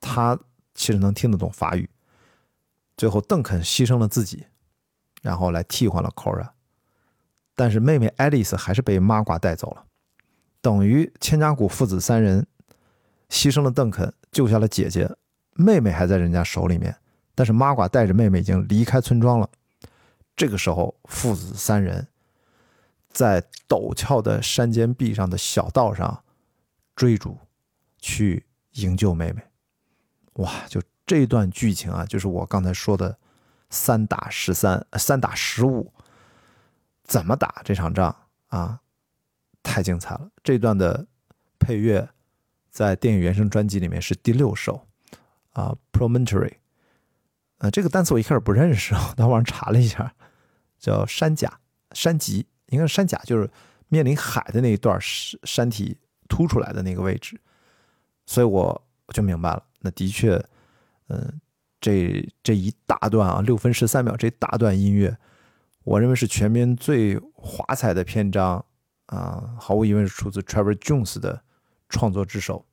他其实能听得懂法语，最后邓肯牺牲了自己，然后来替换了 Cora，但是妹妹爱丽丝还是被麻瓜带走了，等于千家谷父子三人牺牲了邓肯，救下了姐姐，妹妹还在人家手里面，但是麻瓜带着妹妹已经离开村庄了，这个时候父子三人。在陡峭的山间壁上的小道上追逐，去营救妹妹。哇，就这段剧情啊，就是我刚才说的三打十三，三打十五，怎么打这场仗啊？太精彩了！这段的配乐在电影原声专辑里面是第六首啊，Promontory。呃，这个单词我一开始不认识，我到网上查了一下，叫山甲、山脊。应该是山甲，就是面临海的那一段山山体凸出来的那个位置，所以我就明白了。那的确，嗯，这这一大段啊，六分十三秒这一大段音乐，我认为是全片最华彩的篇章啊，毫无疑问是出自 Trevor Jones 的创作之手。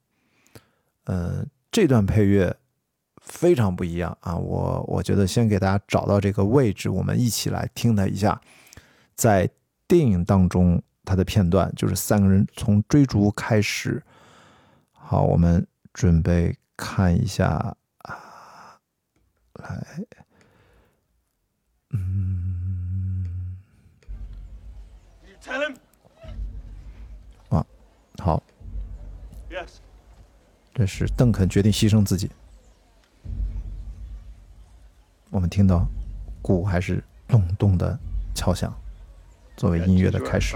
嗯，这段配乐非常不一样啊，我我觉得先给大家找到这个位置，我们一起来听它一下，在。电影当中，它的片段就是三个人从追逐开始。好，我们准备看一下啊，来，嗯，啊，好，Yes，这是邓肯决定牺牲自己。我们听到鼓还是咚咚的敲响。作为音乐的开始，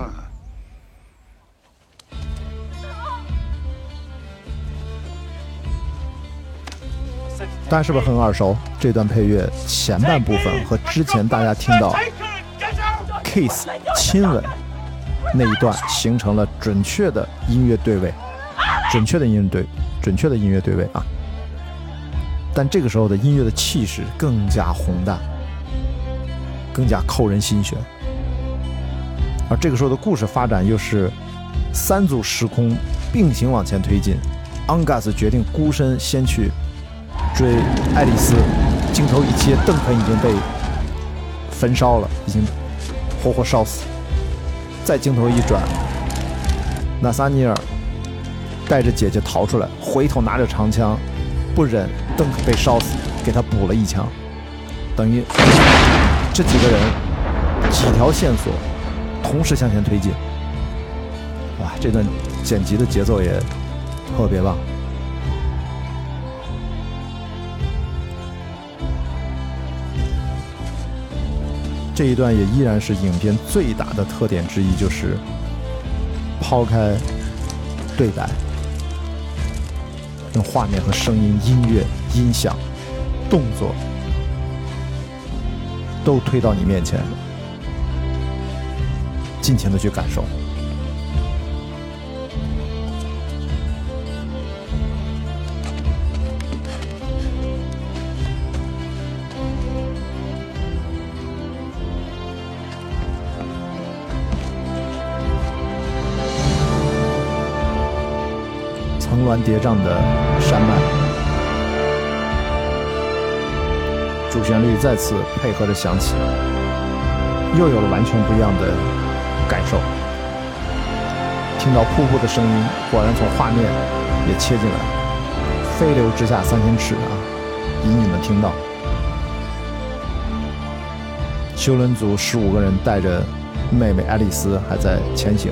大家是不是很耳熟？这段配乐前半部分和之前大家听到 kiss 亲吻那一段形成了准确的音乐对位，准确的音乐对，准确的音乐对位啊！但这个时候的音乐的气势更加宏大，更加扣人心弦。而这个时候的故事发展又是三组时空并行往前推进。安加斯决定孤身先去追爱丽丝，镜头一切，邓肯已经被焚烧了，已经活活烧死。再镜头一转，纳萨尼尔带着姐姐逃出来，回头拿着长枪，不忍邓肯被烧死，给他补了一枪。等于这几个人几条线索。同时向前推进，哇！这段剪辑的节奏也特别棒。这一段也依然是影片最大的特点之一，就是抛开对白，用画面和声音、音乐、音响、动作都推到你面前。尽情的去感受。峦叠嶂的山脉，主旋律再次配合着响起，又有了完全不一样的感受。听到瀑布的声音，果然从画面也切进来，飞流直下三千尺啊，隐隐的听到。修伦族十五个人带着妹妹爱丽丝还在前行。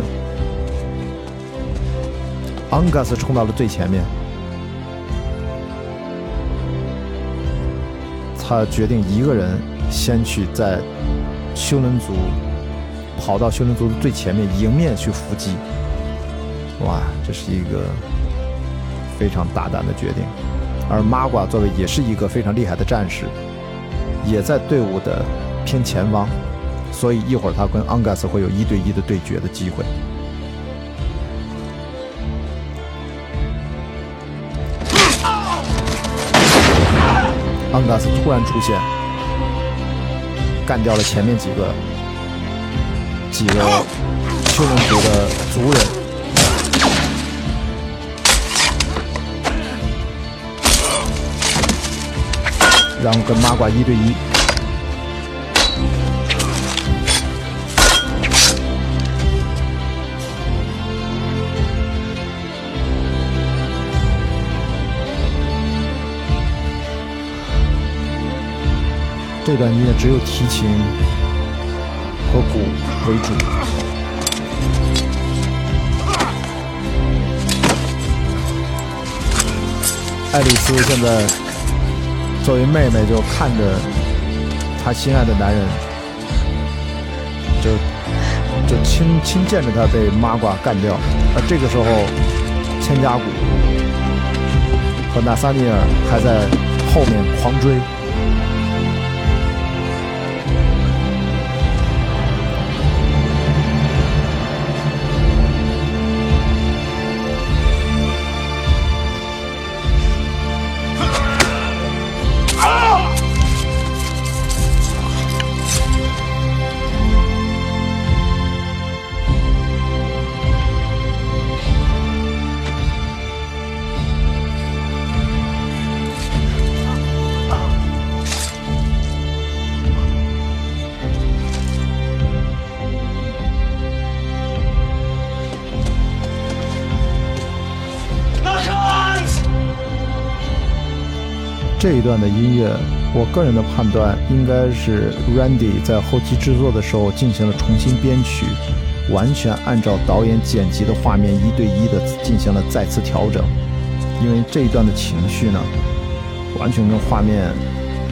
昂嘎斯冲到了最前面，他决定一个人先去在休伦族跑到休伦族的最前面，迎面去伏击。哇，这是一个非常大胆的决定。而 Magua 作为也是一个非常厉害的战士，也在队伍的偏前方，所以一会儿他跟昂嘎斯会有一对一的对决的机会。突然出现，干掉了前面几个几个丘伦族的族人，然后跟麻瓜一对一。这段音乐只有提琴和鼓为主。爱丽丝现在作为妹妹，就看着她心爱的男人，就就亲亲见着他被麻瓜干掉。而这个时候，千家鼓和纳萨尼尔还在后面狂追。这一段的音乐，我个人的判断应该是 Randy 在后期制作的时候进行了重新编曲，完全按照导演剪辑的画面一对一的进行了再次调整。因为这一段的情绪呢，完全跟画面，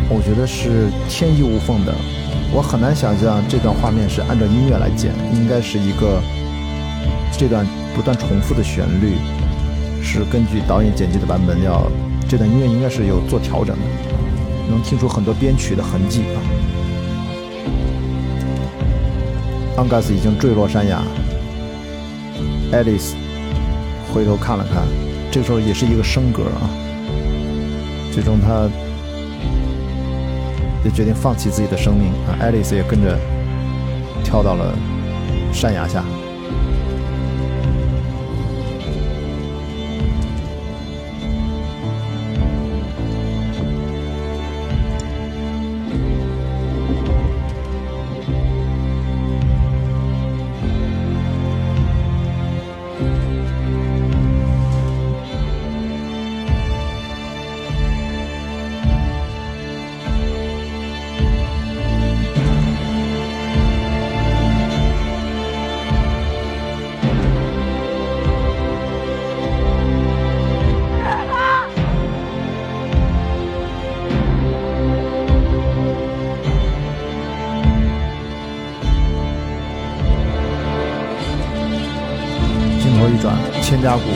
我觉得是天衣无缝的。我很难想象这段画面是按照音乐来剪，应该是一个这段不断重复的旋律，是根据导演剪辑的版本要。这段音乐应该是有做调整的，能听出很多编曲的痕迹啊。安格斯已经坠落山崖，爱丽丝回头看了看，这时候也是一个升格啊。最终他也决定放弃自己的生命啊，爱丽丝也跟着跳到了山崖下。千家鼓，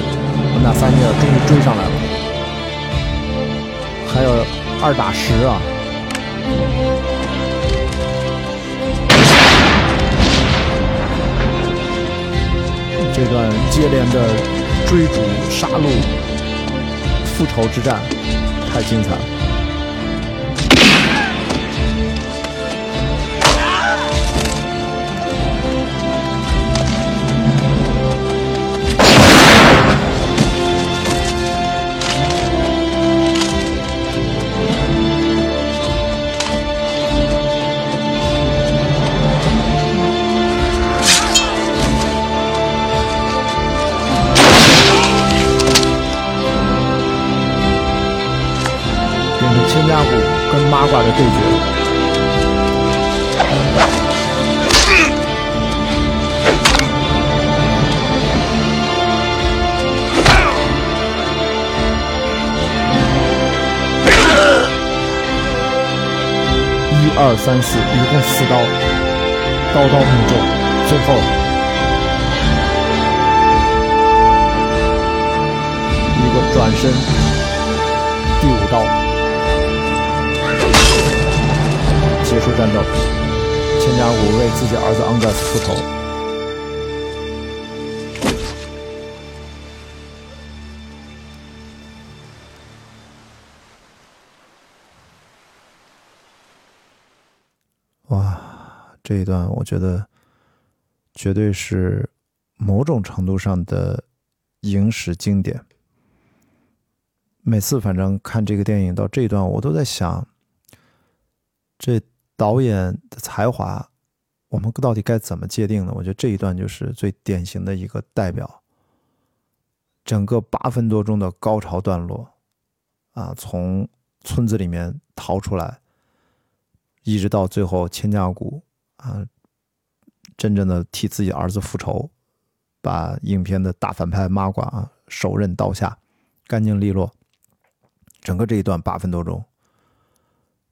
觉得绝对是某种程度上的影史经典。每次反正看这个电影到这一段，我都在想，这导演的才华，我们到底该怎么界定呢？我觉得这一段就是最典型的一个代表。整个八分多钟的高潮段落，啊，从村子里面逃出来。一直到最后，千家谷啊，真正的替自己儿子复仇，把影片的大反派妈瓜啊手刃刀下，干净利落。整个这一段八分多钟，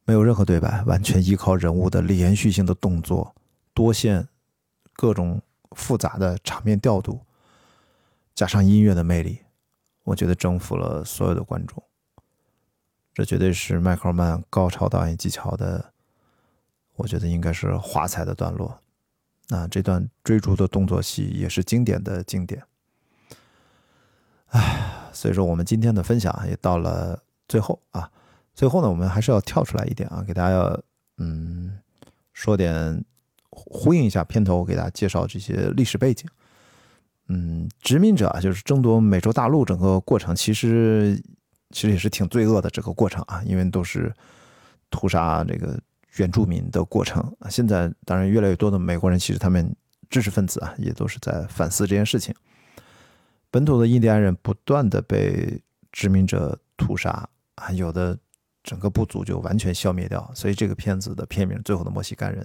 没有任何对白，完全依靠人物的连续性的动作、多线、各种复杂的场面调度，加上音乐的魅力，我觉得征服了所有的观众。这绝对是迈克尔曼高超导演技巧的。我觉得应该是华彩的段落，那这段追逐的动作戏也是经典的经典。唉，所以说我们今天的分享也到了最后啊，最后呢，我们还是要跳出来一点啊，给大家要嗯说点呼应一下片头，给大家介绍这些历史背景。嗯，殖民者啊，就是争夺美洲大陆整个过程，其实其实也是挺罪恶的这个过程啊，因为都是屠杀这个。原住民的过程啊，现在当然越来越多的美国人，其实他们知识分子啊，也都是在反思这件事情。本土的印第安人不断的被殖民者屠杀啊，有的整个部族就完全消灭掉。所以这个片子的片名《最后的墨西干人》，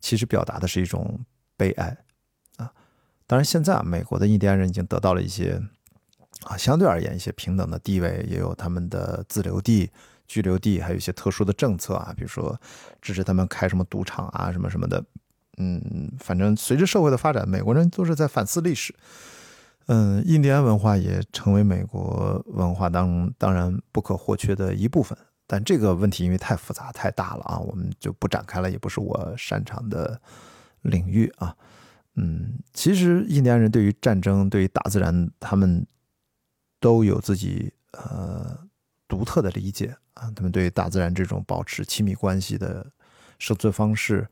其实表达的是一种悲哀啊。当然现在啊，美国的印第安人已经得到了一些啊，相对而言一些平等的地位，也有他们的自留地。拘留地还有一些特殊的政策啊，比如说支持他们开什么赌场啊，什么什么的。嗯，反正随着社会的发展，美国人都是在反思历史。嗯，印第安文化也成为美国文化当当然不可或缺的一部分。但这个问题因为太复杂太大了啊，我们就不展开了，也不是我擅长的领域啊。嗯，其实印第安人对于战争、对于大自然，他们都有自己呃独特的理解。啊，他们对大自然这种保持亲密关系的生存方式，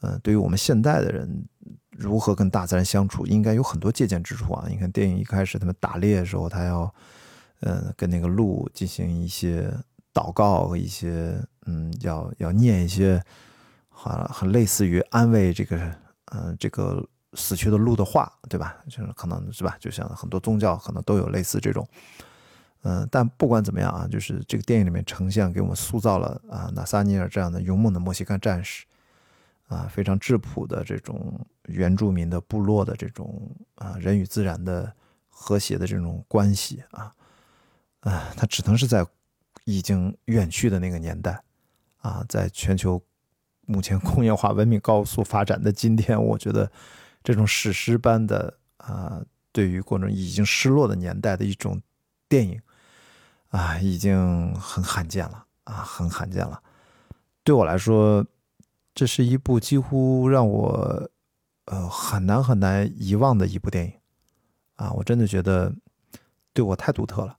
嗯，对于我们现代的人如何跟大自然相处，应该有很多借鉴之处啊。你看电影一开始他们打猎的时候，他要嗯跟那个鹿进行一些祷告和一些嗯要要念一些很很类似于安慰这个嗯这个死去的鹿的话，对吧？就是可能是吧，就像很多宗教可能都有类似这种。嗯，但不管怎么样啊，就是这个电影里面呈现给我们塑造了啊，纳萨尼尔这样的勇猛的墨西哥战士，啊，非常质朴的这种原住民的部落的这种啊人与自然的和谐的这种关系啊，啊，他只能是在已经远去的那个年代啊，在全球目前工业化文明高速发展的今天，我觉得这种史诗般的啊，对于过程已经失落的年代的一种电影。啊，已经很罕见了啊，很罕见了。对我来说，这是一部几乎让我呃很难很难遗忘的一部电影啊！我真的觉得对我太独特了。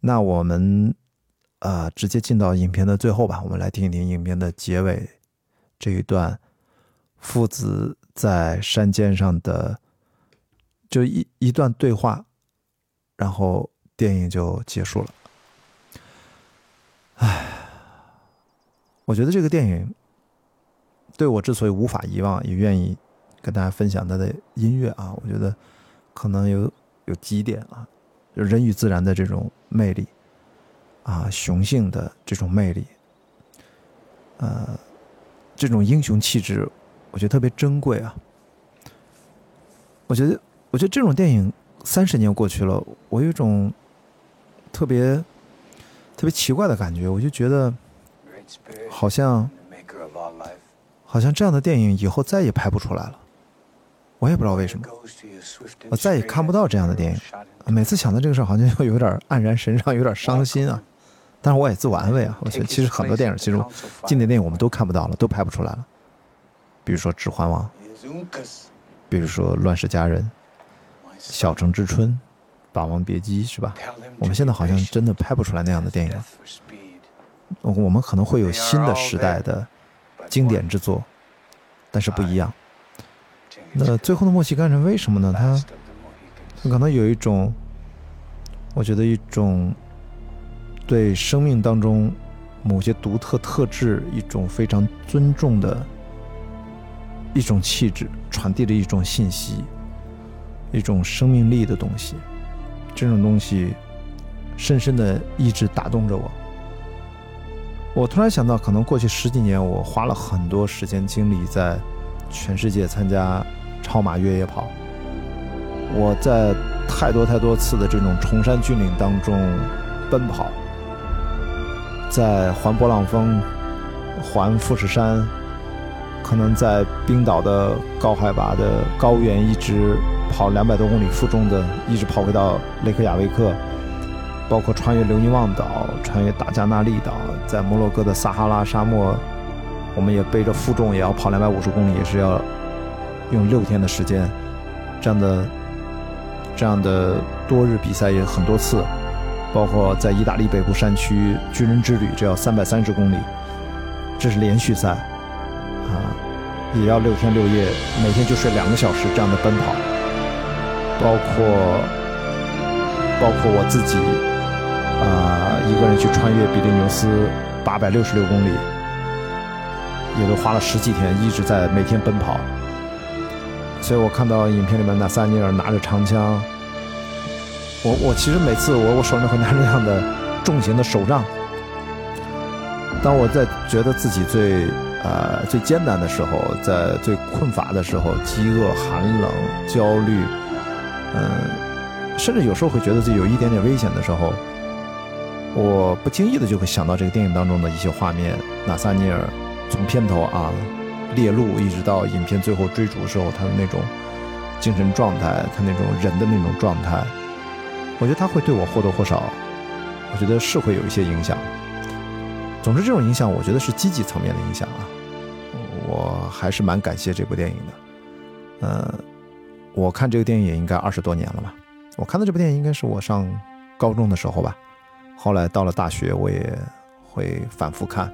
那我们呃直接进到影片的最后吧，我们来听一听影片的结尾这一段父子在山间上的就一一段对话，然后。电影就结束了。唉，我觉得这个电影对我之所以无法遗忘，也愿意跟大家分享它的音乐啊，我觉得可能有有几点啊，就人与自然的这种魅力啊雄性的这种魅力，呃，这种英雄气质，我觉得特别珍贵啊。我觉得，我觉得这种电影三十年过去了，我有一种特别特别奇怪的感觉，我就觉得好像好像这样的电影以后再也拍不出来了。我也不知道为什么，我再也看不到这样的电影。每次想到这个事儿，好像就有点黯然神伤，有点伤心啊。但是我也自我安慰啊，我觉得其实很多电影，其实经典电影我们都看不到了，都拍不出来了。比如说《指环王》，比如说《乱世佳人》《小城之春》《霸王别姬》，是吧？我们现在好像真的拍不出来那样的电影了。我我们可能会有新的时代的经典之作，但是不一样。那最后的莫西干人为什么呢？他可能有一种，我觉得一种对生命当中某些独特特质一种非常尊重的一种气质，传递着一种信息，一种生命力的东西。这种东西深深的一直打动着我。我突然想到，可能过去十几年，我花了很多时间精力在全世界参加超马越野跑。我在太多太多次的这种崇山峻岭当中奔跑，在环勃朗峰、环富士山，可能在冰岛的高海拔的高原一直跑两百多公里负重的，一直跑回到雷克雅未克，包括穿越留尼旺岛、穿越达加那利岛，在摩洛哥的撒哈拉沙漠，我们也背着负重也要跑两百五十公里，也是要用六天的时间，这样的这样的多日比赛也很多次，包括在意大利北部山区军人之旅，这要三百三十公里，这是连续赛。啊，也要六天六夜，每天就睡两个小时这样的奔跑，包括包括我自己啊，一个人去穿越比利牛斯八百六十六公里，也都花了十几天，一直在每天奔跑。所以我看到影片里面纳萨尼尔拿着长枪，我我其实每次我我手里会拿着那样的重型的手杖。当我在觉得自己最呃最艰难的时候，在最困乏的时候，饥饿、寒冷、焦虑，嗯、甚至有时候会觉得自己有一点点危险的时候，我不经意的就会想到这个电影当中的一些画面，纳萨尼尔从片头啊猎鹿，一直到影片最后追逐的时候，他的那种精神状态，他那种人的那种状态，我觉得他会对我或多或少，我觉得是会有一些影响。总之，这种影响我觉得是积极层面的影响啊，我还是蛮感谢这部电影的。呃，我看这个电影也应该二十多年了吧，我看的这部电影应该是我上高中的时候吧，后来到了大学我也会反复看。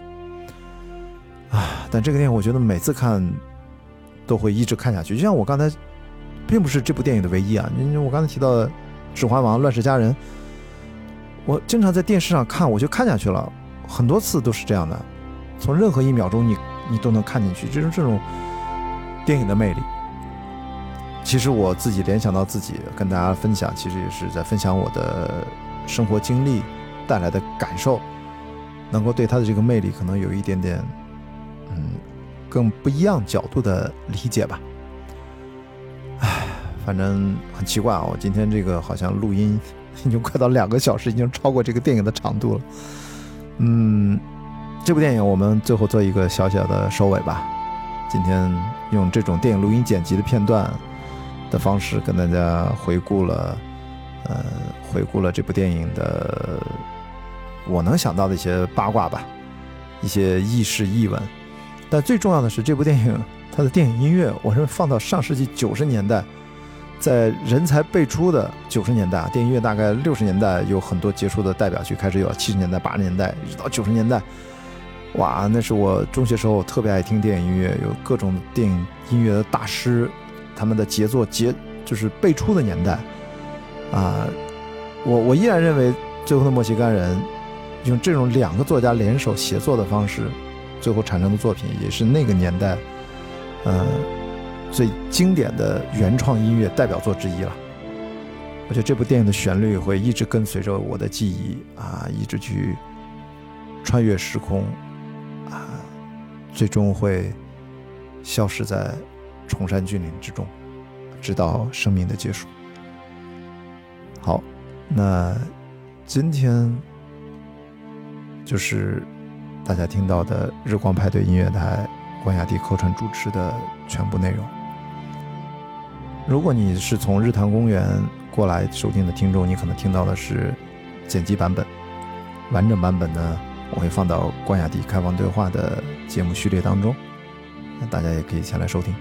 啊，但这个电影我觉得每次看都会一直看下去，就像我刚才，并不是这部电影的唯一啊。因为我刚才提到的《指环王》《乱世佳人》，我经常在电视上看，我就看下去了，很多次都是这样的，从任何一秒钟你你都能看进去，这是这种电影的魅力。其实我自己联想到自己跟大家分享，其实也是在分享我的生活经历带来的感受，能够对它的这个魅力可能有一点点。嗯，更不一样角度的理解吧。唉，反正很奇怪啊，我今天这个好像录音已经快到两个小时，已经超过这个电影的长度了。嗯，这部电影我们最后做一个小小的收尾吧。今天用这种电影录音剪辑的片段的方式，跟大家回顾了，呃，回顾了这部电影的我能想到的一些八卦吧，一些轶事轶闻。但最重要的是，这部电影它的电影音乐，我认为放到上世纪九十年代，在人才辈出的九十年代啊，电影音乐大概六十年代有很多杰出的代表曲，开始有七十年代、八十年代，一直到九十年代，哇，那是我中学时候特别爱听电影音乐，有各种电影音乐的大师，他们的杰作杰就是辈出的年代啊。我我依然认为，《最后的墨西哥人》用这种两个作家联手协作的方式。最后产生的作品也是那个年代，呃，最经典的原创音乐代表作之一了。我觉得这部电影的旋律会一直跟随着我的记忆啊，一直去穿越时空啊，最终会消失在崇山峻岭之中，直到生命的结束。好，那今天就是大家听到的日光派对音乐台关雅迪客串主持的全部内容。如果你是从日坛公园过来收听的听众，你可能听到的是剪辑版本，完整版本呢，我会放到关雅迪开放对话的节目序列当中，那大家也可以前来收听。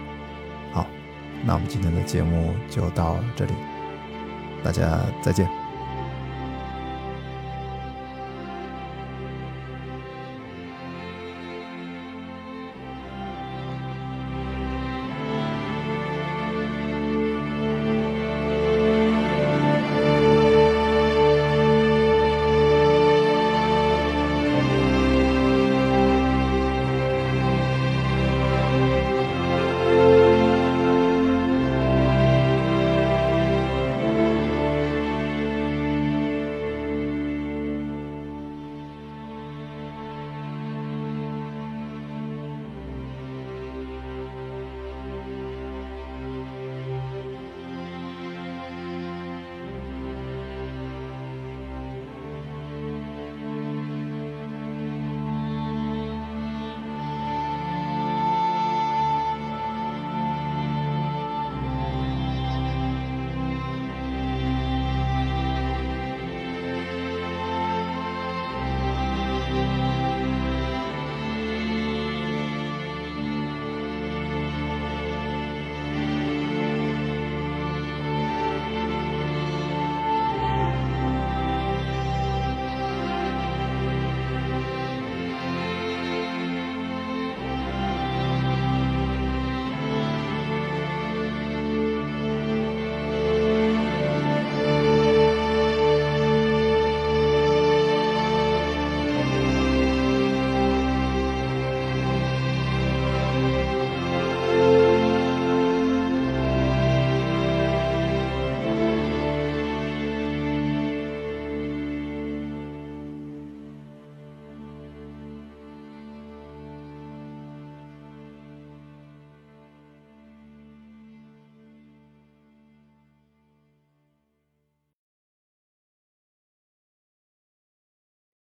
那我们今天的节目就到这里，大家再见。